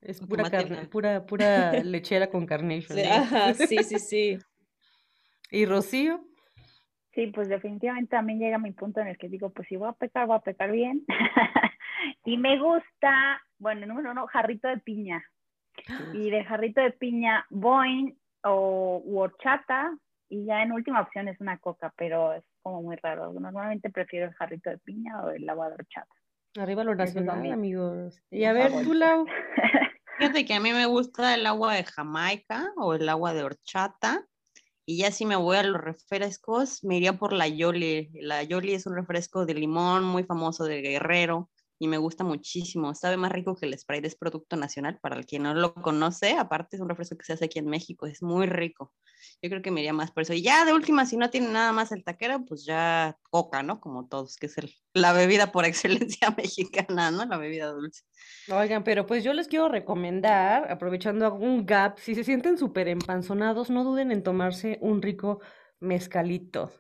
Es pura, carne, pura, pura (laughs) lechera con carnation. Ajá, sí, sí, sí. ¿Y Rocío? Sí, pues definitivamente también llega mi punto en el que digo, pues si voy a pecar, voy a pecar bien. (laughs) y me gusta, bueno, número uno, jarrito de piña. Y de jarrito de piña, boing o horchata. Y ya en última opción es una coca, pero es como muy raro. Normalmente prefiero el jarrito de piña o el agua de horchata. Arriba lo nacional, amigos. Y a ver, tú, Lau. (laughs) Fíjate que a mí me gusta el agua de Jamaica o el agua de horchata. Y ya si me voy a los refrescos, me iría por la Yoli. La Yoli es un refresco de limón muy famoso de Guerrero y me gusta muchísimo. Sabe más rico que el Sprite, es producto nacional. Para el que no lo conoce, aparte es un refresco que se hace aquí en México, es muy rico. Yo creo que me iría más por eso. Y ya de última, si no tiene nada más el taquero, pues ya coca, ¿no? Como todos, que es el, la bebida por (laughs) excelencia mexicana, ¿no? La bebida dulce. Oigan, pero pues yo les quiero recomendar, aprovechando algún gap, si se sienten súper empanzonados, no duden en tomarse un rico mezcalito.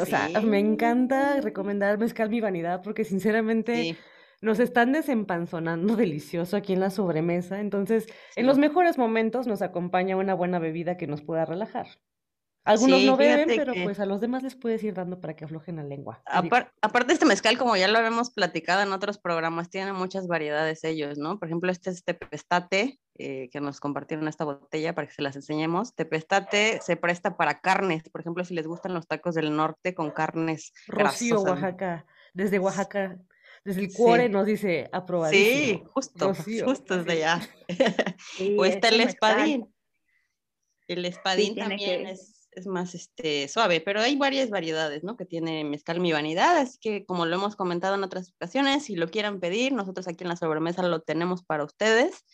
O sea, me encanta recomendar mezcal mi vanidad porque sinceramente nos están desempanzonando delicioso aquí en la sobremesa. Entonces, en los mejores momentos nos acompaña una buena bebida que nos pueda relajar. Algunos no beben, pero pues a los demás les puedes ir dando para que aflojen la lengua. aparte, este mezcal, como ya lo habíamos platicado en otros programas, tiene muchas variedades ellos, ¿no? Por ejemplo, este es tepestate, eh, que nos compartieron esta botella para que se las enseñemos. Tepestate se presta para carnes, por ejemplo, si les gustan los tacos del norte con carnes Rocío, Oaxaca. Desde Oaxaca desde el cuore nos dice aprobadísimo. Sí, justo, justo desde allá. (laughs) o está el espadín. El espadín también es, es, más este, suave, pero hay varias variedades, ¿no? Que tiene mezcal mi vanidad, así que como lo hemos comentado en otras ocasiones, si lo quieran pedir, nosotros aquí en la sobremesa lo tenemos para ustedes.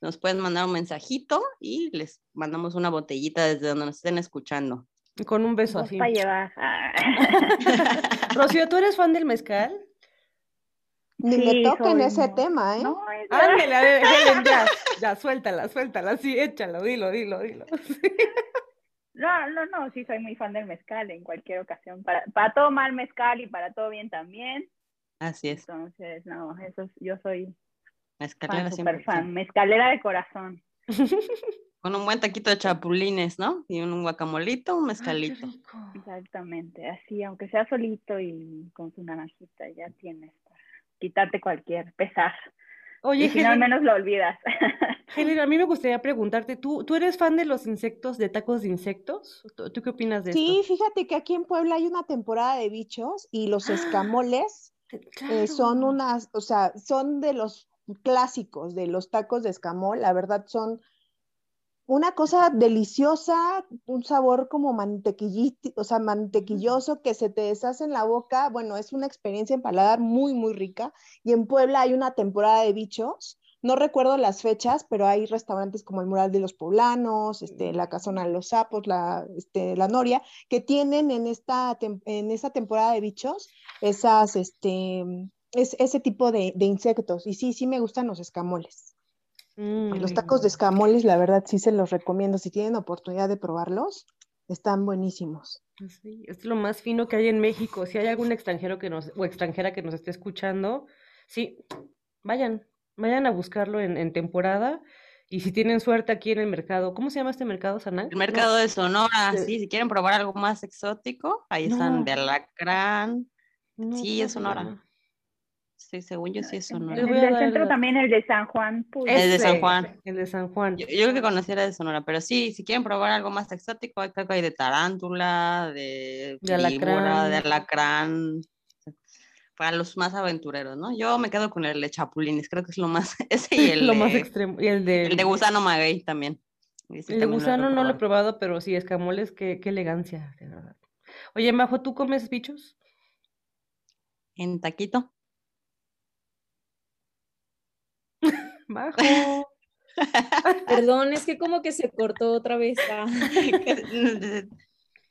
Nos pueden mandar un mensajito y les mandamos una botellita desde donde nos estén escuchando. Con un beso así. Para llevar. (laughs) Rocío, ¿tú eres fan del mezcal? Ni le toquen ese tema, ¿eh? No, Ándale, a ver, (laughs) ya, ya, suéltala, suéltala, sí, échalo, dilo, dilo, dilo. (laughs) No, no, no, sí soy muy fan del mezcal en cualquier ocasión, para, para todo mal mezcal y para todo bien también. Así es. Entonces, no, eso yo soy Mezcalera fan, super fan, mezcalera de corazón. (laughs) Con un buen taquito de chapulines, ¿no? Y un guacamolito, un mezcalito. Exactamente, así, aunque sea solito y con su naranjita, ya tienes quitarte cualquier pesar. Oye, y si no, al menos lo olvidas. (laughs) Helen, a mí me gustaría preguntarte, ¿tú, ¿tú eres fan de los insectos, de tacos de insectos? ¿Tú, qué opinas de sí, esto? Sí, fíjate que aquí en Puebla hay una temporada de bichos y los ¡Ah! escamoles eh, son unas, o sea, son de los clásicos de los tacos de escamol, la verdad son una cosa deliciosa, un sabor como o sea, mantequilloso que se te deshace en la boca. Bueno, es una experiencia en paladar muy, muy rica. Y en Puebla hay una temporada de bichos. No recuerdo las fechas, pero hay restaurantes como el Mural de los Poblanos, este, la Casona de los Sapos, la, este, la Noria, que tienen en esta, en esta temporada de bichos esas, este, es, ese tipo de, de insectos. Y sí, sí me gustan los escamoles. Mm, los tacos de escamoles, la verdad, sí se los recomiendo. Si tienen oportunidad de probarlos, están buenísimos. Sí, es lo más fino que hay en México. Si hay algún extranjero que nos, o extranjera que nos esté escuchando, sí, vayan, vayan a buscarlo en, temporada. Y si tienen suerte aquí en el mercado, ¿cómo se llama este mercado, Sanal? El mercado de Sonora, sí, si quieren probar algo más exótico, ahí están de alacrán. sí, es Sonora. Sí, según yo sí es Sonora. El del centro también, el de San Juan. el de San Juan. El de San Juan. Yo, creo que conociera de Sonora, pero sí, si quieren probar algo más exótico, hay, de tarántula, de, de alacrán. de alacrán. para los más aventureros, ¿no? Yo me quedo con el de chapulines, creo que es lo más, (laughs) ese y el, (laughs) lo de, más extremo. Y el de, el de gusano maguey también. el de gusano no lo he probado, pero sí, escamoles, qué, qué elegancia, de verdad. Oye, Majo, ¿tú comes bichos? En taquito. Majo. (laughs) Perdón, es que como que se cortó otra vez. Ah. (laughs)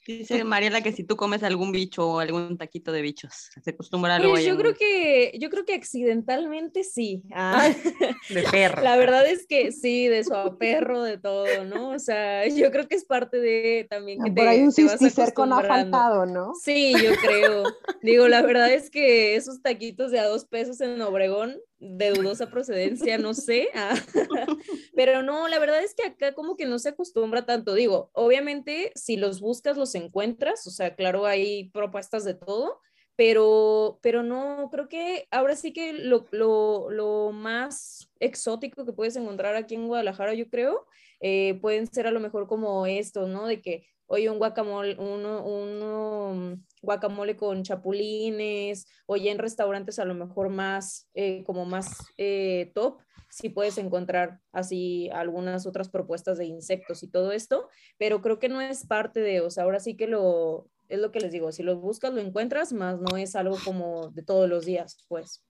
Dice Mariela que si tú comes algún bicho o algún taquito de bichos, se acostumbra algo Pues yo creo que, yo creo que accidentalmente sí. Ah. (laughs) De perro. La verdad es que sí, de su perro, de todo, ¿no? O sea, yo creo que es parte de también que Por te, ahí un te vas cisticerco no ha acostumbrando. faltado, ¿no? Sí, yo creo. Digo, la verdad es que esos taquitos de a dos pesos en Obregón, de dudosa procedencia, no sé. ah, (laughs) Pero no, la verdad es que acá como que no se acostumbra tanto. Digo, obviamente si los buscas, los encuentras. O sea, claro, hay propuestas de todo. Pero, pero no, creo que ahora sí que lo, lo, lo más exótico que puedes encontrar aquí en Guadalajara, yo creo, eh, pueden ser a lo mejor como esto, ¿no? De que oye, un guacamole, uno, uno guacamole con chapulines, o ya en restaurantes a lo mejor más, eh, como más eh, top, sí puedes encontrar así algunas otras propuestas de insectos y todo esto, pero creo que no es parte de, o sea, ahora sí que lo, es lo que les digo, si lo buscas lo encuentras, más no es algo como de todos los días, pues.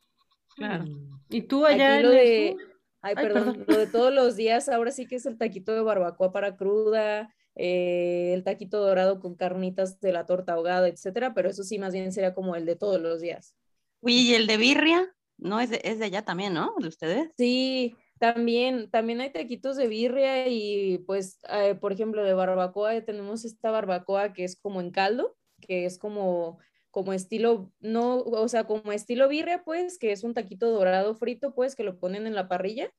Claro. ¿Y tú allá Aquí lo en el de, sur? ay, Ay, perdón, perdón. lo de todos los días, ahora sí que es el taquito de barbacoa para cruda, eh, el taquito dorado con carnitas de la torta ahogada, etcétera, pero eso sí más bien sería como el de todos los días. Oye, ¿y el de birria? No, es de, es de allá también, ¿no? ¿De ustedes? Sí, también, también hay taquitos de birria y pues, eh, por ejemplo, de barbacoa tenemos esta barbacoa que es como en caldo, que es como, como estilo, no, o sea, como estilo birria, pues, que es un taquito dorado frito, pues, que lo ponen en la parrilla.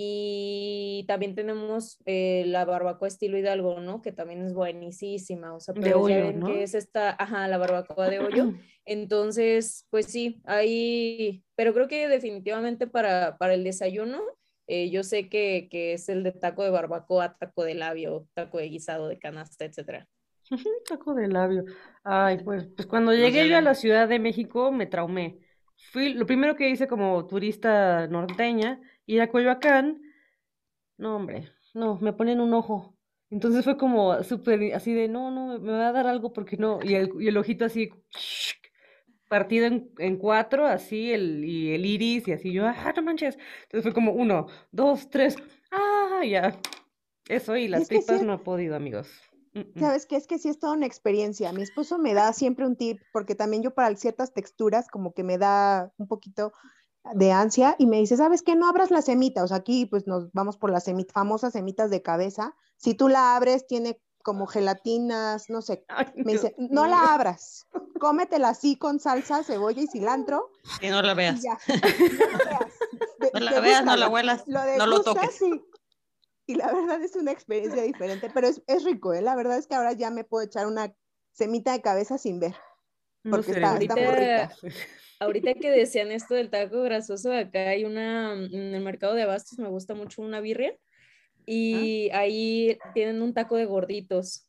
Y también tenemos eh, la barbacoa estilo Hidalgo, ¿no? Que también es buenísima, o sea, De pero ya hoyo, ven ¿no? que es esta, ajá, la barbacoa de hoyo. (clears throat) Entonces, pues sí, ahí, pero creo que definitivamente para, para el desayuno, eh, yo sé que, que es el de taco de barbacoa, taco de labio, taco de guisado de canasta, etcétera. (laughs) Taco de labio. Ay, pues, pues cuando llegué de yo a la- la Ciudad de México me traumé. Fui, lo primero que hice como turista norteña, ir a Coyoacán. No, hombre, no, me ponen un ojo. Entonces fue como súper así de, no, no, me va a dar algo porque no. Y el, y el ojito así, partido en, en cuatro, así, el, y el iris, y así yo, ah, no manches. Entonces fue como uno, dos, tres, ah, ya. Eso, y las es que sí tripas no he podido, amigos. ¿Sabes qué? Es que sí es toda una experiencia. Mi esposo me da siempre un tip, porque también yo para ciertas texturas como que me da un poquito de ansia y me dice, ¿sabes qué? No abras la semita. O sea, aquí pues nos vamos por las famosas semitas de cabeza. Si tú la abres, tiene como gelatinas, no sé. Ay, Me Dios dice, no la abras. Cómetela así con salsa, cebolla y cilantro Que no la y veas. ya. No la veas. (laughs) De- No la veas, no la degústalo. huelas, Lo no lo toques. y, y la verdad es una experiencia diferente, pero es, es rico, ¿eh? La verdad es que ahora ya me puedo echar una semita de cabeza sin ver. Porque está- cerebritos. (laughs) Ahorita que decían esto del taco grasoso, acá hay una, en el mercado de abastos me gusta mucho una birria y ahí tienen un taco de gorditos.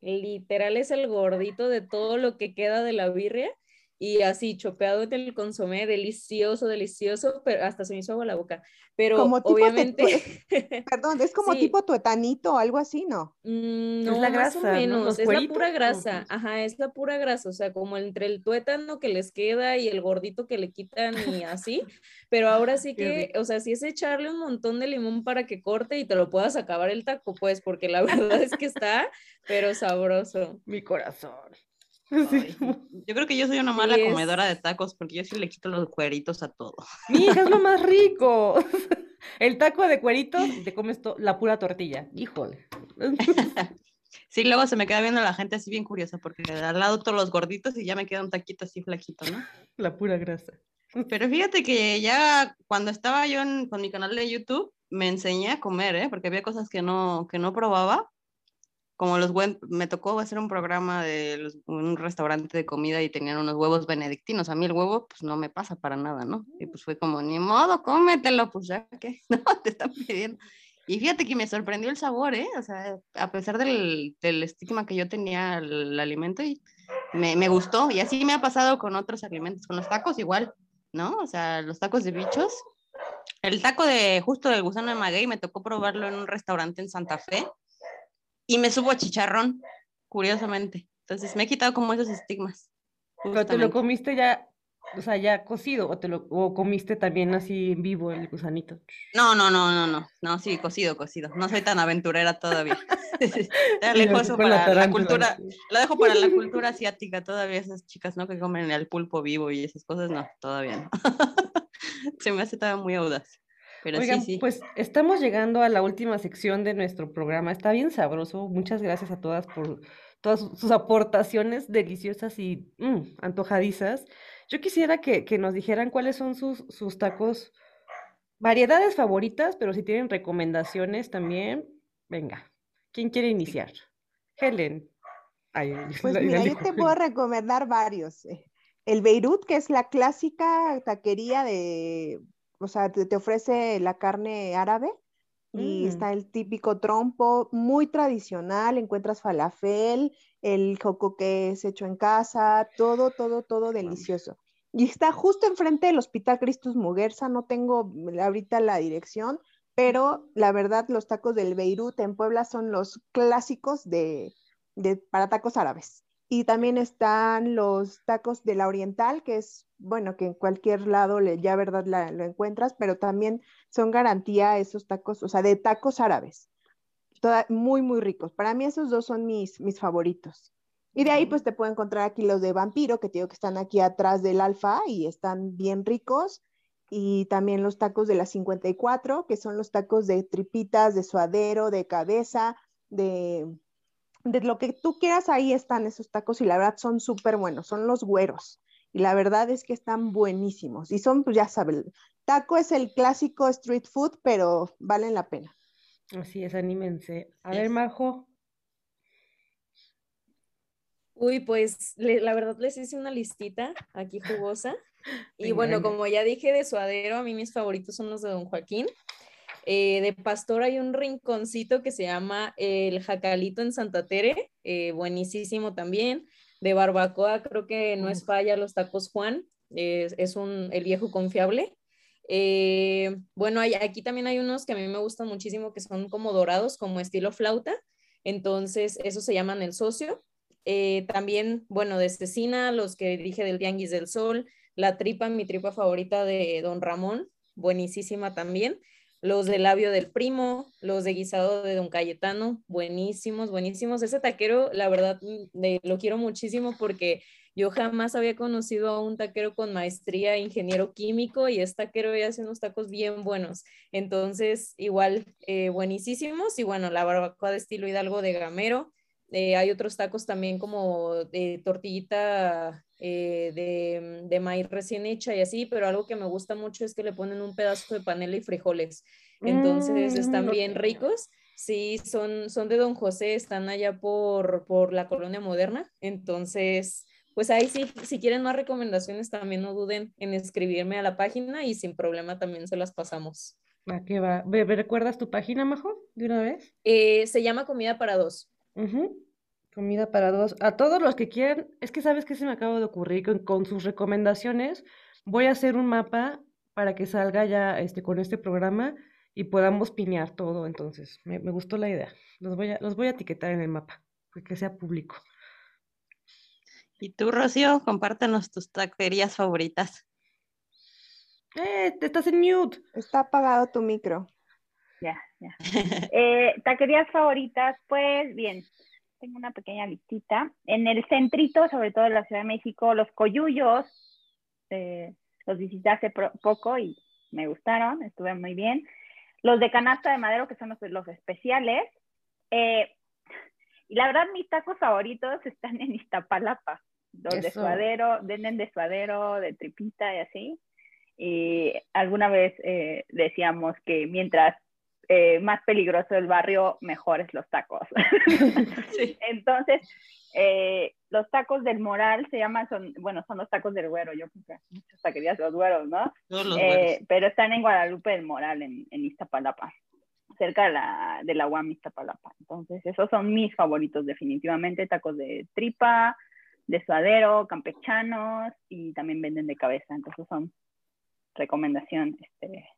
Literal es el gordito de todo lo que queda de la birria y así chopeado en el consomé, delicioso, delicioso, pero hasta se me hizo agua la boca. Pero Como tipo obviamente, (laughs) (laughs) Perdón, es como Sí. tipo tuetanito o algo así, ¿no? Mm, Es No, la más o grasa, ¿no? menos, es la pura ¿o grasa, ajá, es la pura grasa, o sea, como entre el tuétano que les queda y el gordito que le quitan y así, pero ahora sí (laughs) que, o sea, sí es echarle un montón de limón para que corte y te lo puedas acabar el taco, pues, porque la verdad es que está, pero sabroso. Mi corazón. (laughs) Ay, yo creo que yo soy una mala Sí, comedora de tacos porque yo sí le quito los cueritos a todo. (laughs) Mi hija es lo más rico. (laughs) El taco de cueritos te comes la pura tortilla. Híjole. Sí, luego se me queda viendo la gente así bien curiosa porque al lado todos los gorditos y ya me queda un taquito así flaquito, ¿no? La pura grasa. Pero fíjate que ya cuando estaba yo en- con mi canal de YouTube me enseñé a comer, ¿eh? Porque había cosas que no, que no probaba. Como los huevos, me tocó hacer un programa de los- un restaurante de comida y tenían unos huevos benedictinos. A mí el huevo, pues no me pasa para nada, ¿no? Y pues fue como, ni modo, cómetelo, pues ya que, (laughs) no, te están pidiendo. Y fíjate que me sorprendió el sabor, ¿eh? O sea, a pesar del, del estigma que yo tenía al alimento, y me, me gustó y así me ha pasado con otros alimentos, con los tacos igual, ¿no? O sea, los tacos de bichos. El taco de justo del gusano de maguey me tocó probarlo en un restaurante en Santa Fe y me subo chicharrón, curiosamente. Entonces me he quitado como esos estigmas. Pero te lo comiste ya, o sea, ya cocido, o te lo o comiste también así en vivo el gusanito. No, no, no, no, no, no, sí, cocido, cocido. No soy tan aventurera todavía. (laughs) (laughs) dejo eso para la, cultura, lo dejo para la cultura asiática, todavía esas chicas, ¿no? Que comen el pulpo vivo y esas cosas, no, todavía no. (laughs) Se me hace todavía muy audaz. Pero sí, sí. pues estamos llegando a la última sección de nuestro programa. Está bien sabroso. Muchas gracias a todas por todas sus aportaciones deliciosas y mm, antojadizas. Yo quisiera que, que, nos dijeran cuáles son sus, sus tacos, variedades favoritas, pero si tienen recomendaciones también, venga. ¿Quién quiere iniciar? Helen. (laughs) pues mira, yo te puedo recomendar varios. Eh. El Beirut, que es la clásica taquería de, o sea, te, ofrece la carne árabe y mm. está el típico trompo, muy tradicional, encuentras falafel, el joco que es hecho en casa, todo, todo, todo delicioso. Y está justo enfrente del Hospital Cristus Muguerza, no tengo ahorita la dirección, pero la verdad los tacos del Beirut en Puebla son los clásicos de, para tacos árabes. Y también están los tacos de la Oriental, que es, bueno, que en cualquier lado le, ya verdad lo encuentras, pero también son garantía esos tacos, o sea, de tacos árabes. muy, muy ricos. Para mí esos dos son mis, mis favoritos. Y de ahí pues te puedo encontrar aquí los de vampiro, que te digo que están aquí atrás del alfa y están bien ricos y también los tacos de la 54, que son los tacos de tripitas, de suadero, de cabeza, de, de lo que tú quieras, ahí están esos tacos y la verdad son súper buenos, son los güeros. Y la verdad es que están buenísimos. Y son, pues ya saben, taco es el clásico street food, pero valen la pena. Así es, anímense. A ver, Majo. Uy, pues la verdad les hice una listita aquí jugosa. (laughs) Y bueno, como ya dije de suadero, a mí mis favoritos son los de Don Joaquín. Eh, de pastor hay un rinconcito que se llama el Jacalito en Santa Tere, eh, buenísimo también. De barbacoa creo que no es falla los tacos Juan, es, un, el viejo confiable. Eh, bueno, hay, aquí también hay unos que a mí me gustan muchísimo que son como dorados, como estilo flauta. Entonces, esos se llaman el socio. también, bueno, de cecina, los que dije del Tianguis del Sol, la tripa, mi tripa favorita de Don Ramón, buenísima también. Los de labio del primo, los de guisado de Don Cayetano, buenísimos, buenísimos. Ese taquero, la verdad, mm, lo quiero muchísimo porque yo jamás había conocido a un taquero con maestría ingeniero químico y es taquero y hace unos tacos bien buenos. Entonces, igual, eh, buenísimos. Y bueno, la barbacoa de estilo Hidalgo de Gamero. Eh, hay otros tacos también como de tortillita eh, de, de, maíz recién hecha y así, pero algo que me gusta mucho es que le ponen un pedazo de panela y frijoles. Entonces mm, están bien ricos. Sí, son, son de Don José, están allá por, por la colonia moderna. Entonces, pues ahí sí, si quieren más recomendaciones, también no duden en escribirme a la página y sin problema también se las pasamos. ¿A qué va? ¿Me recuerdas tu página, Majo, de una vez? Eh, se llama Comida para Dos. Comida para dos. A todos los que quieran, es que sabes que se me acaba de ocurrir con, sus recomendaciones. Voy a hacer un mapa para que salga ya este, con este programa y podamos piñar todo. Entonces, me, gustó la idea. Los voy, a, los voy a etiquetar en el mapa, que sea público. Y tú, Rocío, compártenos tus taquerías favoritas. ¡Eh! Te estás en mute. Está apagado tu micro. Ya, ya. (laughs) Eh, taquerías favoritas, pues bien, tengo una pequeña listita. En el centrito, sobre todo en la Ciudad de México, los coyullos, eh, los visité hace poco y me gustaron, estuve muy bien. Los de canasta de madero, que son los, los especiales. Eh, y la verdad, mis tacos favoritos están en Iztapalapa. Los de suadero, venden de suadero, de tripita y así. Y alguna vez eh, decíamos que mientras eh, más peligroso el barrio, mejores los tacos. (laughs) Entonces, eh, los tacos del moral se llaman, son, bueno, son los tacos del güero, yo creo que muchas taquerías los güeros, ¿no? Eh, pero están en Guadalupe del Moral, en, en Iztapalapa, cerca de la, de la UAM Iztapalapa. Entonces, esos son mis favoritos definitivamente, tacos de tripa, de suadero, campechanos y también venden de cabeza. Entonces son recomendación. Este,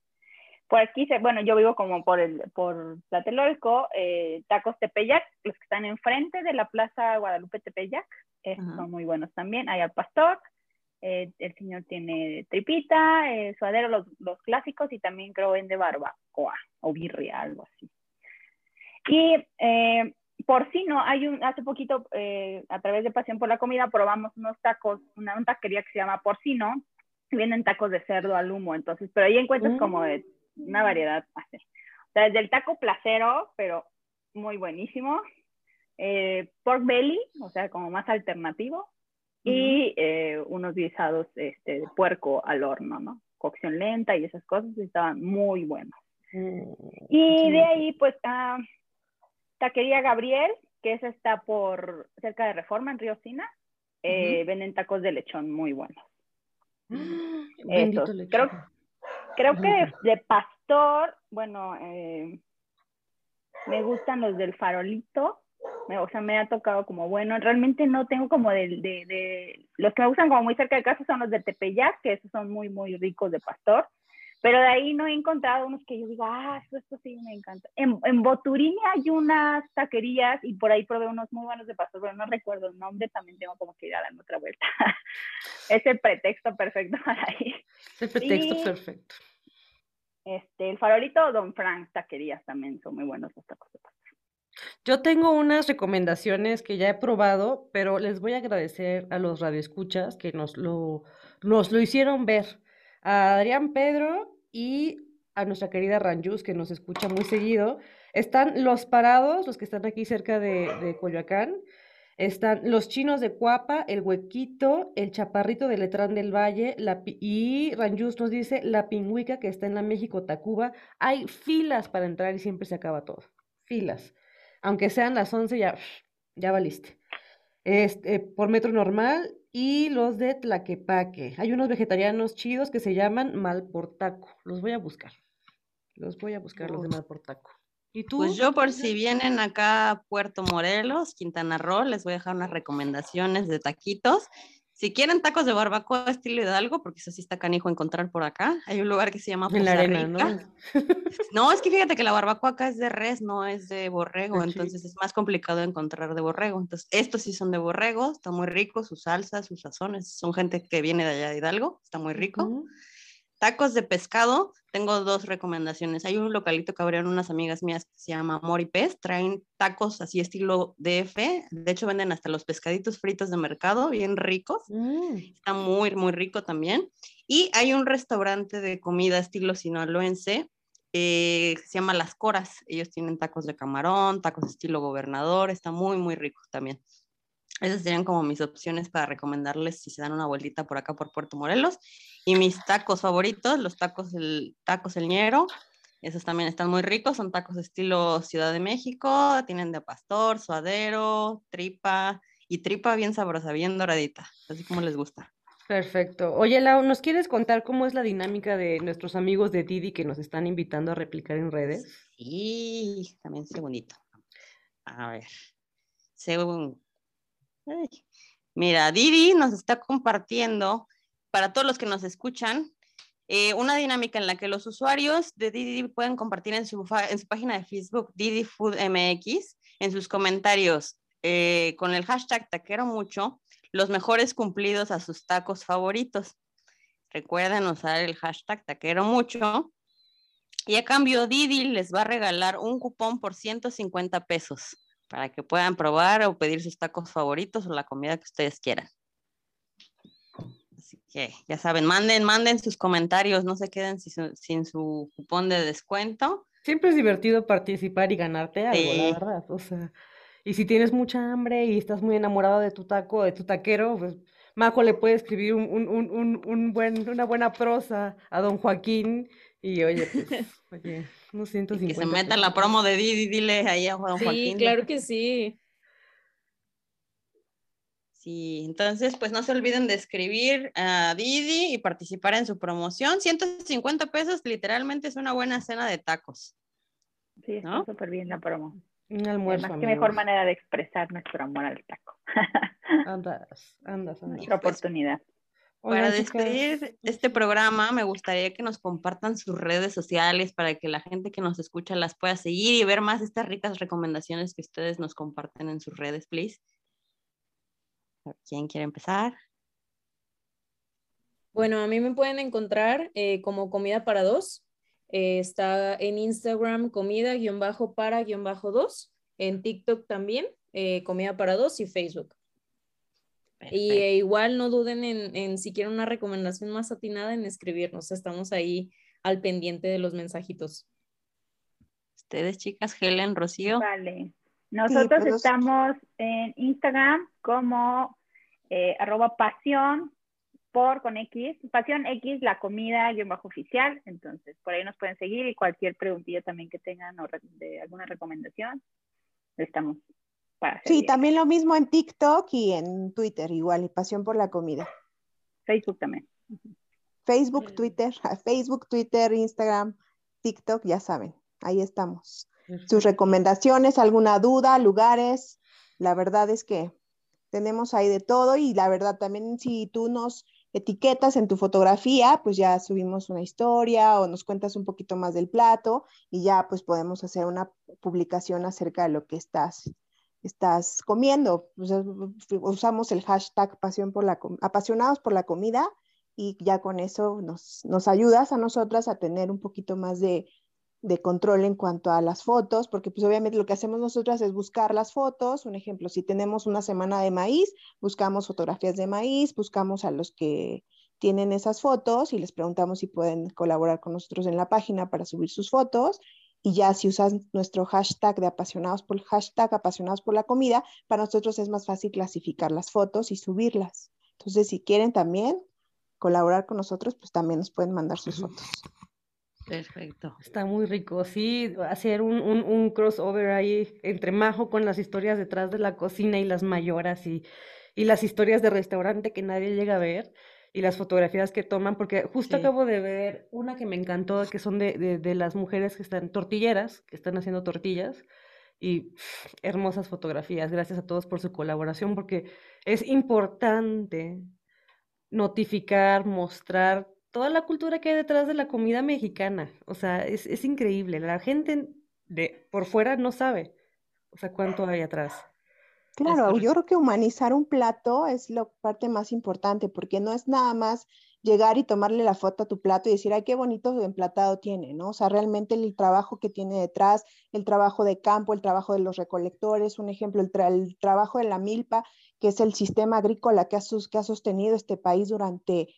por aquí, bueno, yo vivo como por el por Tlatelolco, eh, tacos Tepeyac, los que están enfrente de la Plaza Guadalupe Tepeyac, son muy buenos también. Hay al pastor, eh, el señor tiene tripita, eh, suadero, los, los, clásicos y también creo vende barbacoa o birria, algo así. Y eh, porcino, hay un, hace poquito eh, a través de Pasión por la Comida probamos unos tacos, una, taquería que se llama porcino, y vienen tacos de cerdo al humo, entonces, pero ahí encuentras como de una variedad así. O sea, desde el taco placero, pero muy buenísimo, pork belly, o sea, como más alternativo, y eh, unos guisados este, de puerco al horno, ¿no? Cocción lenta y esas cosas estaban muy buenos. Mm, y de ahí, pues, ah, Taquería Gabriel, que esa está por cerca de Reforma, en Río Sina, eh, venden tacos de lechón muy buenos. Creo, creo que de, pastor, bueno, eh, me gustan los del farolito, o sea, me ha tocado como bueno, realmente no tengo como de, de, de, los que me gustan como muy cerca de casa son los de Tepeyac, que esos son muy, muy ricos de pastor, pero de ahí no he encontrado unos que yo diga, ah, esto, esto sí me encanta. En, en Boturini hay unas taquerías y por ahí probé unos muy buenos de pastor, pero no recuerdo el nombre, también tengo como que ir a dar otra vuelta. (laughs) es el pretexto perfecto (laughs) para ir. El pretexto perfecto. Este, el farolito Don Frank taquerías también son muy buenos los tacos. Yo tengo unas recomendaciones que ya he probado, pero les voy a agradecer a los radioescuchas que nos lo, nos lo hicieron ver. A Adrián Pedro y a nuestra querida Ranjus, que nos escucha muy seguido. Están los parados, los que están aquí cerca de, de Coyoacán. Están los chinos de Cuapa, el Huequito, el Chaparrito de Letrán del Valle la, y Ranjus nos dice la Pingüica que está en la México Tacuba. Hay filas para entrar y siempre se acaba todo. Filas aunque sean las 11 ya, ya valiste. Este, por metro normal y los de Tlaquepaque. Hay unos vegetarianos chidos que se llaman Malportaco. Los voy a buscar. Los voy a buscar, los de Malportaco. ¿Y tú? Pues yo por si vienen acá a Puerto Morelos, Quintana Roo, les voy a dejar unas recomendaciones de taquitos. Si quieren tacos de barbacoa estilo Hidalgo, porque eso sí está canijo encontrar por acá, hay un lugar que se llama la arena, ¿no? (laughs) no, es que fíjate que la barbacoa acá es de res, no es de borrego, entonces es más complicado encontrar de borrego. Entonces, estos sí son de borrego, están muy ricos, sus salsas, sus sazones, son gente que viene de allá de Hidalgo, está muy rico. Tacos de pescado, tengo dos recomendaciones. Hay un localito que abrieron unas amigas mías que se llama Amor y Pez. Traen tacos así estilo DF. De hecho, venden hasta los pescaditos fritos de mercado, bien ricos. Mm. Está muy, muy rico también. Y hay un restaurante de comida estilo sinaloense eh, se llama Las Coras. Ellos tienen tacos de camarón, tacos estilo gobernador. Está muy, muy rico también. Esas serían como mis opciones para recomendarles si se dan una vueltita por acá por Puerto Morelos. Y mis tacos favoritos, los tacos el tacos el ñero. Esos también están muy ricos, son tacos estilo Ciudad de México, tienen de pastor, suadero, tripa y tripa bien sabrosa, bien doradita, así como les gusta. Perfecto. Oye, Lau, ¿nos quieres contar cómo es la dinámica de nuestros amigos de Didi que nos están invitando a replicar en redes? Sí, también segundito. A ver, según Mira, Didi nos está compartiendo para todos los que nos escuchan eh, una dinámica en la que los usuarios de Didi pueden compartir en su, página de Facebook Didi Food MX en sus comentarios eh, con el hashtag taquero mucho los mejores cumplidos a sus tacos favoritos. Recuerden usar el hashtag taquero mucho. Y a cambio Didi les va a regalar un cupón por 150 pesos para que puedan probar o pedir sus tacos favoritos o la comida que ustedes quieran. Así que ya saben, manden, manden sus comentarios, no se queden sin su, cupón de descuento. Siempre es divertido participar y ganarte algo, la verdad. O sea, y si tienes mucha hambre y estás muy enamorado de tu taco, de tu taquero, pues Majo le puede escribir un, un, un, buen, una buena prosa a don Joaquín y oye, pues, (laughs) oye, Que se meta en la promo de Didi, dile ahí a Juan Joaquín. Sí, claro que sí. Sí, entonces pues no se olviden de escribir a Didi y participar en su promoción. 150 pesos literalmente es una buena cena de tacos. Sí, está súper bien la promo. Un almuerzo. Más que mejor manera de expresar nuestro amor al taco. (laughs) Andas, andas, andas. Otra oportunidad. Para despedir este programa, me gustaría que nos compartan sus redes sociales para que la gente que nos escucha las pueda seguir y ver más estas ricas recomendaciones que ustedes nos comparten en sus redes, please. ¿Quién quiere empezar? Bueno, a mí me pueden encontrar eh, como Comida para Dos. Eh, está en Instagram comida-para-dos. En TikTok también, eh, Comida para Dos y Facebook. Y eh, igual no duden en, si quieren una recomendación más atinada en escribirnos. Estamos ahí al pendiente de los mensajitos. Ustedes, chicas, Helen, Rocío. Vale. Nosotros estamos en Instagram como eh, arroba pasión por con X, pasión X, la comida, guion bajo oficial. Entonces, por ahí nos pueden seguir y cualquier preguntilla también que tengan o de alguna recomendación, estamos Sí, también lo mismo en TikTok y en Twitter, igual, y Pasión por la Comida. Facebook también. Facebook, Twitter, (laughs) Facebook, Twitter, Instagram, TikTok, ya saben, ahí estamos. Sus recomendaciones, alguna duda, lugares, la verdad es que tenemos ahí de todo y la verdad también si tú nos etiquetas en tu fotografía, pues ya subimos una historia o nos cuentas un poquito más del plato y ya pues podemos hacer una publicación acerca de lo que estás estás comiendo. usamos el hashtag pasión por la, apasionados por la comida y ya con eso nos, nos ayudas a nosotras a tener un poquito más de, de, control en cuanto a las fotos, porque pues obviamente lo que hacemos nosotras es buscar las fotos. Un ejemplo, si tenemos una semana de maíz, buscamos fotografías de maíz, buscamos a los que tienen esas fotos y les preguntamos si pueden colaborar con nosotros en la página para subir sus fotos y ya si usas nuestro hashtag de apasionados por hashtag apasionados por la comida, para nosotros es más fácil clasificar las fotos y subirlas. Entonces, si quieren también colaborar con nosotros, pues también nos pueden mandar sus fotos. Perfecto. Está muy rico, sí, hacer un, un, un, crossover ahí entre Majo con las historias detrás de la cocina y las mayoras y, y las historias de restaurante que nadie llega a ver y las fotografías que toman, porque justo acabo de ver una que me encantó, que son de, de, las mujeres que están tortilleras, que están haciendo tortillas, y (sniffs) hermosas fotografías. Gracias a todos por su colaboración, porque es importante notificar, mostrar toda la cultura que hay detrás de la comida mexicana. O sea, es, es increíble. La gente de por fuera no sabe, o sea, cuánto hay atrás. Claro, yo creo que humanizar un plato es la parte más importante, porque no es nada más llegar y tomarle la foto a tu plato y decir, ay, qué bonito emplatado tiene, ¿no? O sea, realmente el trabajo que tiene detrás, el trabajo de campo, el trabajo de los recolectores, un ejemplo, el, el trabajo de la milpa, que es el sistema agrícola que ha, que ha sostenido este país durante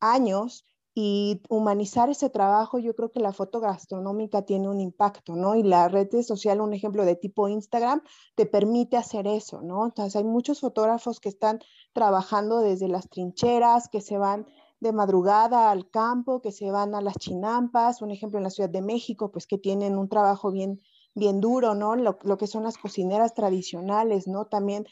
años, y humanizar ese trabajo, yo creo que la foto gastronómica tiene un impacto, ¿no? Y la red social, un ejemplo de tipo Instagram, te permite hacer eso, ¿no? Entonces hay muchos fotógrafos que están trabajando desde las trincheras, que se van de madrugada al campo, que se van a las chinampas, un ejemplo en la Ciudad de México, pues que tienen un trabajo bien, bien duro, ¿no? Lo, lo que son las cocineras tradicionales, ¿no? También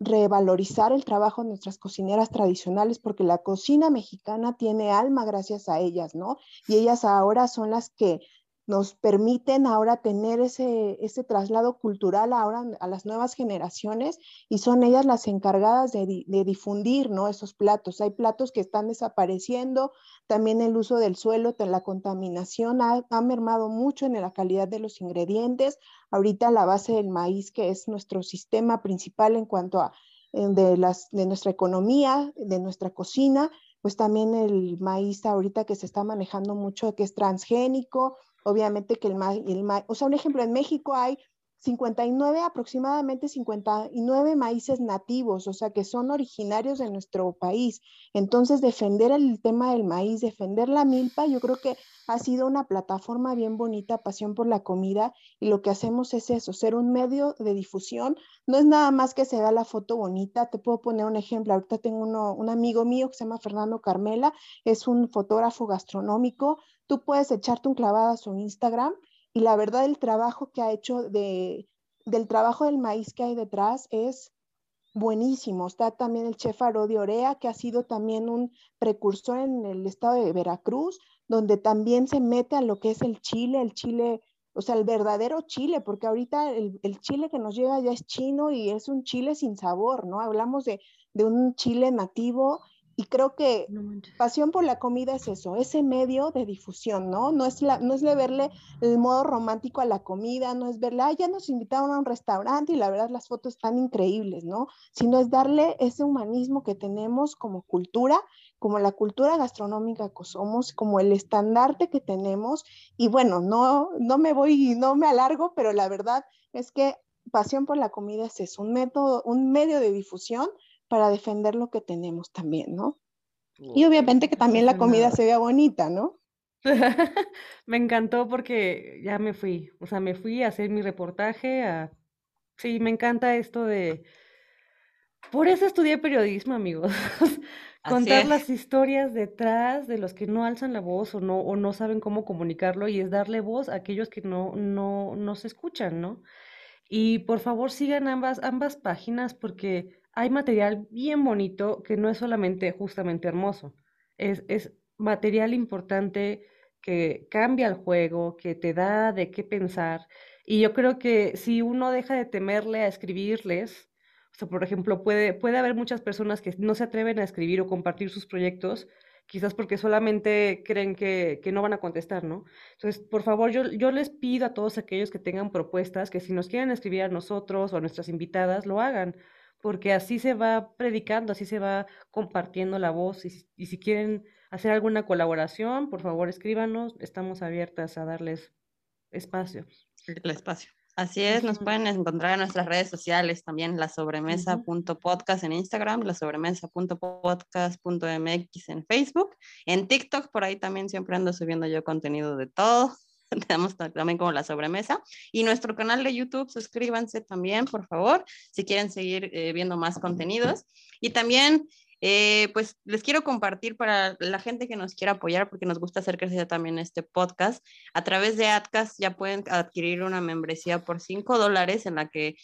revalorizar el trabajo de nuestras cocineras tradicionales porque la cocina mexicana tiene alma gracias a ellas, ¿no? Y ellas ahora son las que nos permiten ahora tener ese, ese traslado cultural ahora a las nuevas generaciones y son ellas las encargadas de, de, difundir ¿no? esos platos. Hay platos que están desapareciendo, también el uso del suelo, la contaminación ha, ha mermado mucho en la calidad de los ingredientes. Ahorita la base del maíz, que es nuestro sistema principal en cuanto a de, las, de nuestra economía, de nuestra cocina, pues también el maíz ahorita que se está manejando mucho, que es transgénico, obviamente que el maíz, el o sea, un ejemplo, en México hay 59, aproximadamente 59 maíces nativos, o sea, que son originarios de nuestro país. Entonces, defender el tema del maíz, defender la milpa, yo creo que ha sido una plataforma bien bonita, pasión por la comida, y lo que hacemos es eso, ser un medio de difusión. No es nada más que se da la foto bonita, te puedo poner un ejemplo, ahorita tengo uno, un amigo mío que se llama Fernando Carmela, es un fotógrafo gastronómico, tú puedes echarte un clavado a su Instagram y la verdad el trabajo que ha hecho de, del trabajo del maíz que hay detrás es buenísimo. Está también el chef Arodi Orea, que ha sido también un precursor en el estado de Veracruz, donde también se mete a lo que es el chile, el chile o sea, el verdadero chile, porque ahorita el, chile que nos llega ya es chino y es un chile sin sabor, ¿no? Hablamos de, de un chile nativo y creo que pasión por la comida es eso, ese medio de difusión, ¿no? No es, la, no es de verle el modo romántico a la comida, no es verle, ah, ya nos invitaron a un restaurante y la verdad las fotos están increíbles, ¿no? Sino es darle ese humanismo que tenemos como cultura, como la cultura gastronómica que somos, como el estandarte que tenemos. Y bueno, no, no me voy, no me alargo, pero la verdad es que pasión por la comida es eso, un método, un medio de difusión para defender lo que tenemos también, ¿no? Y obviamente que también la comida se vea bonita, ¿no? (laughs) me encantó porque ya me fui, o sea, me fui a hacer mi reportaje, a... sí, me encanta esto de... Por eso estudié periodismo, amigos. (laughs) Contar las historias detrás de los que no alzan la voz o no, o no saben cómo comunicarlo y es darle voz a aquellos que no, no, no se escuchan, ¿no? Y por favor sigan ambas, ambas páginas porque hay material bien bonito que no es solamente justamente hermoso, es, es material importante que cambia el juego, que te da de qué pensar. Y yo creo que si uno deja de temerle a escribirles, o sea, por ejemplo, puede, puede haber muchas personas que no se atreven a escribir o compartir sus proyectos, quizás porque solamente creen que, que, no van a contestar, ¿no? Entonces, por favor, yo, yo les pido a todos aquellos que tengan propuestas que si nos quieren escribir a nosotros o a nuestras invitadas, lo hagan porque así se va predicando, así se va compartiendo la voz y, si quieren hacer alguna colaboración, por favor escríbanos, estamos abiertas a darles espacio. El espacio. Así es, nos pueden encontrar en nuestras redes sociales también, la sobremesa.podcast en Instagram, la sobremesa.podcast.mx en Facebook, en TikTok, por ahí también siempre ando subiendo yo contenido de todo. (laughs) tenemos también como la sobremesa. Y nuestro canal de YouTube, suscríbanse también, por favor, si quieren seguir eh, viendo más contenidos. Y también, eh, pues les quiero compartir para la gente que nos quiera apoyar, porque nos gusta hacer crecer también este podcast. A través de AdCast ya pueden adquirir una membresía por 5 dólares en la que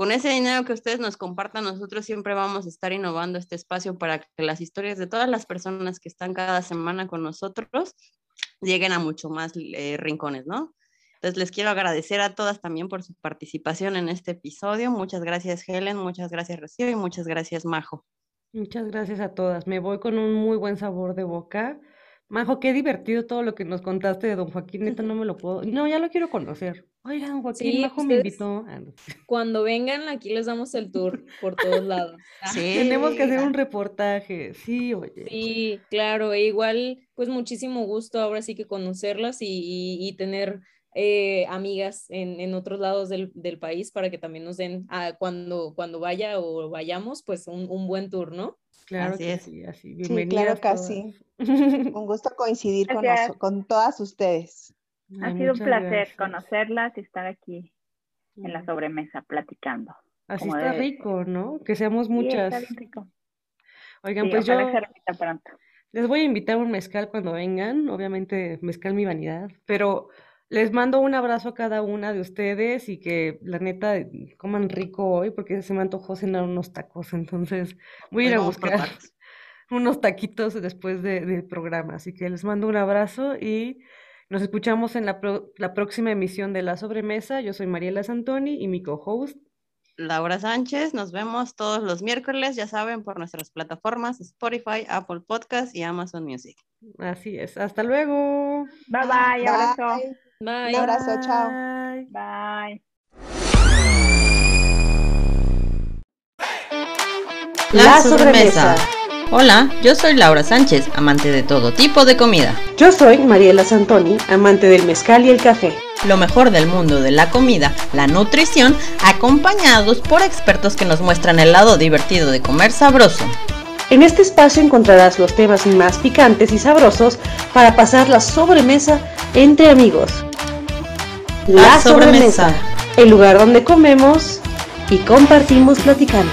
con ese dinero que ustedes nos compartan, nosotros siempre vamos a estar innovando este espacio para que las historias de todas las personas que están cada semana con nosotros lleguen a mucho más eh, rincones, ¿no? Entonces les quiero agradecer a todas también por su participación en este episodio. Muchas gracias Helen, muchas gracias Rocío y muchas gracias Majo. Muchas gracias a todas. Me voy con un muy buen sabor de boca. Majo, qué divertido todo lo que nos contaste de don Joaquín, neta no me lo puedo. No, ya lo quiero conocer. Oiga, don Joaquín, Majo me invitó. Ah, (laughs) cuando vengan, aquí les damos el tour por todos lados. (laughs) Sí. Tenemos que hacer un reportaje, sí, oye. Sí, claro, e igual, pues muchísimo gusto ahora sí que conocerlas y, tener eh, amigas en, otros lados del, país para que también nos den, ah, cuando, cuando vaya o vayamos, pues un, un buen tour, ¿no? Claro que sí, así. Bienvenida. claro que sí. (laughs) Un gusto coincidir con, con, todas ustedes. ha sido un placer conocerlas y estar aquí en la sobremesa platicando. Así está rico, ¿no? Que seamos muchas. Sí, rico. Oigan, pues yo les voy a invitar un mezcal cuando vengan, obviamente mezcal mi vanidad, pero les mando un abrazo a cada una de ustedes y que la neta coman rico hoy porque se me antojó cenar unos tacos, entonces voy a ir a buscar (laughs) unos taquitos después del programa. Así que les mando un abrazo y nos escuchamos en la, la próxima emisión de La Sobremesa. Yo soy Mariela Santoni y mi co-host Laura Sánchez. Nos vemos todos los miércoles, ya saben, por nuestras plataformas Spotify, Apple Podcast y Amazon Music. Así es. Hasta luego. Bye bye. Abrazo. Bye. Un abrazo, chao. Bye. La sobremesa. Hola, yo soy Laura Sánchez, amante de todo tipo de comida. Yo soy Mariela Santoni, amante del mezcal y el café. Lo mejor del mundo de la comida, la nutrición, acompañados por expertos que nos muestran el lado divertido de comer sabroso. En este espacio encontrarás los temas más picantes y sabrosos para pasar la sobremesa entre amigos. La, sobremesa, el lugar donde comemos y compartimos platicando.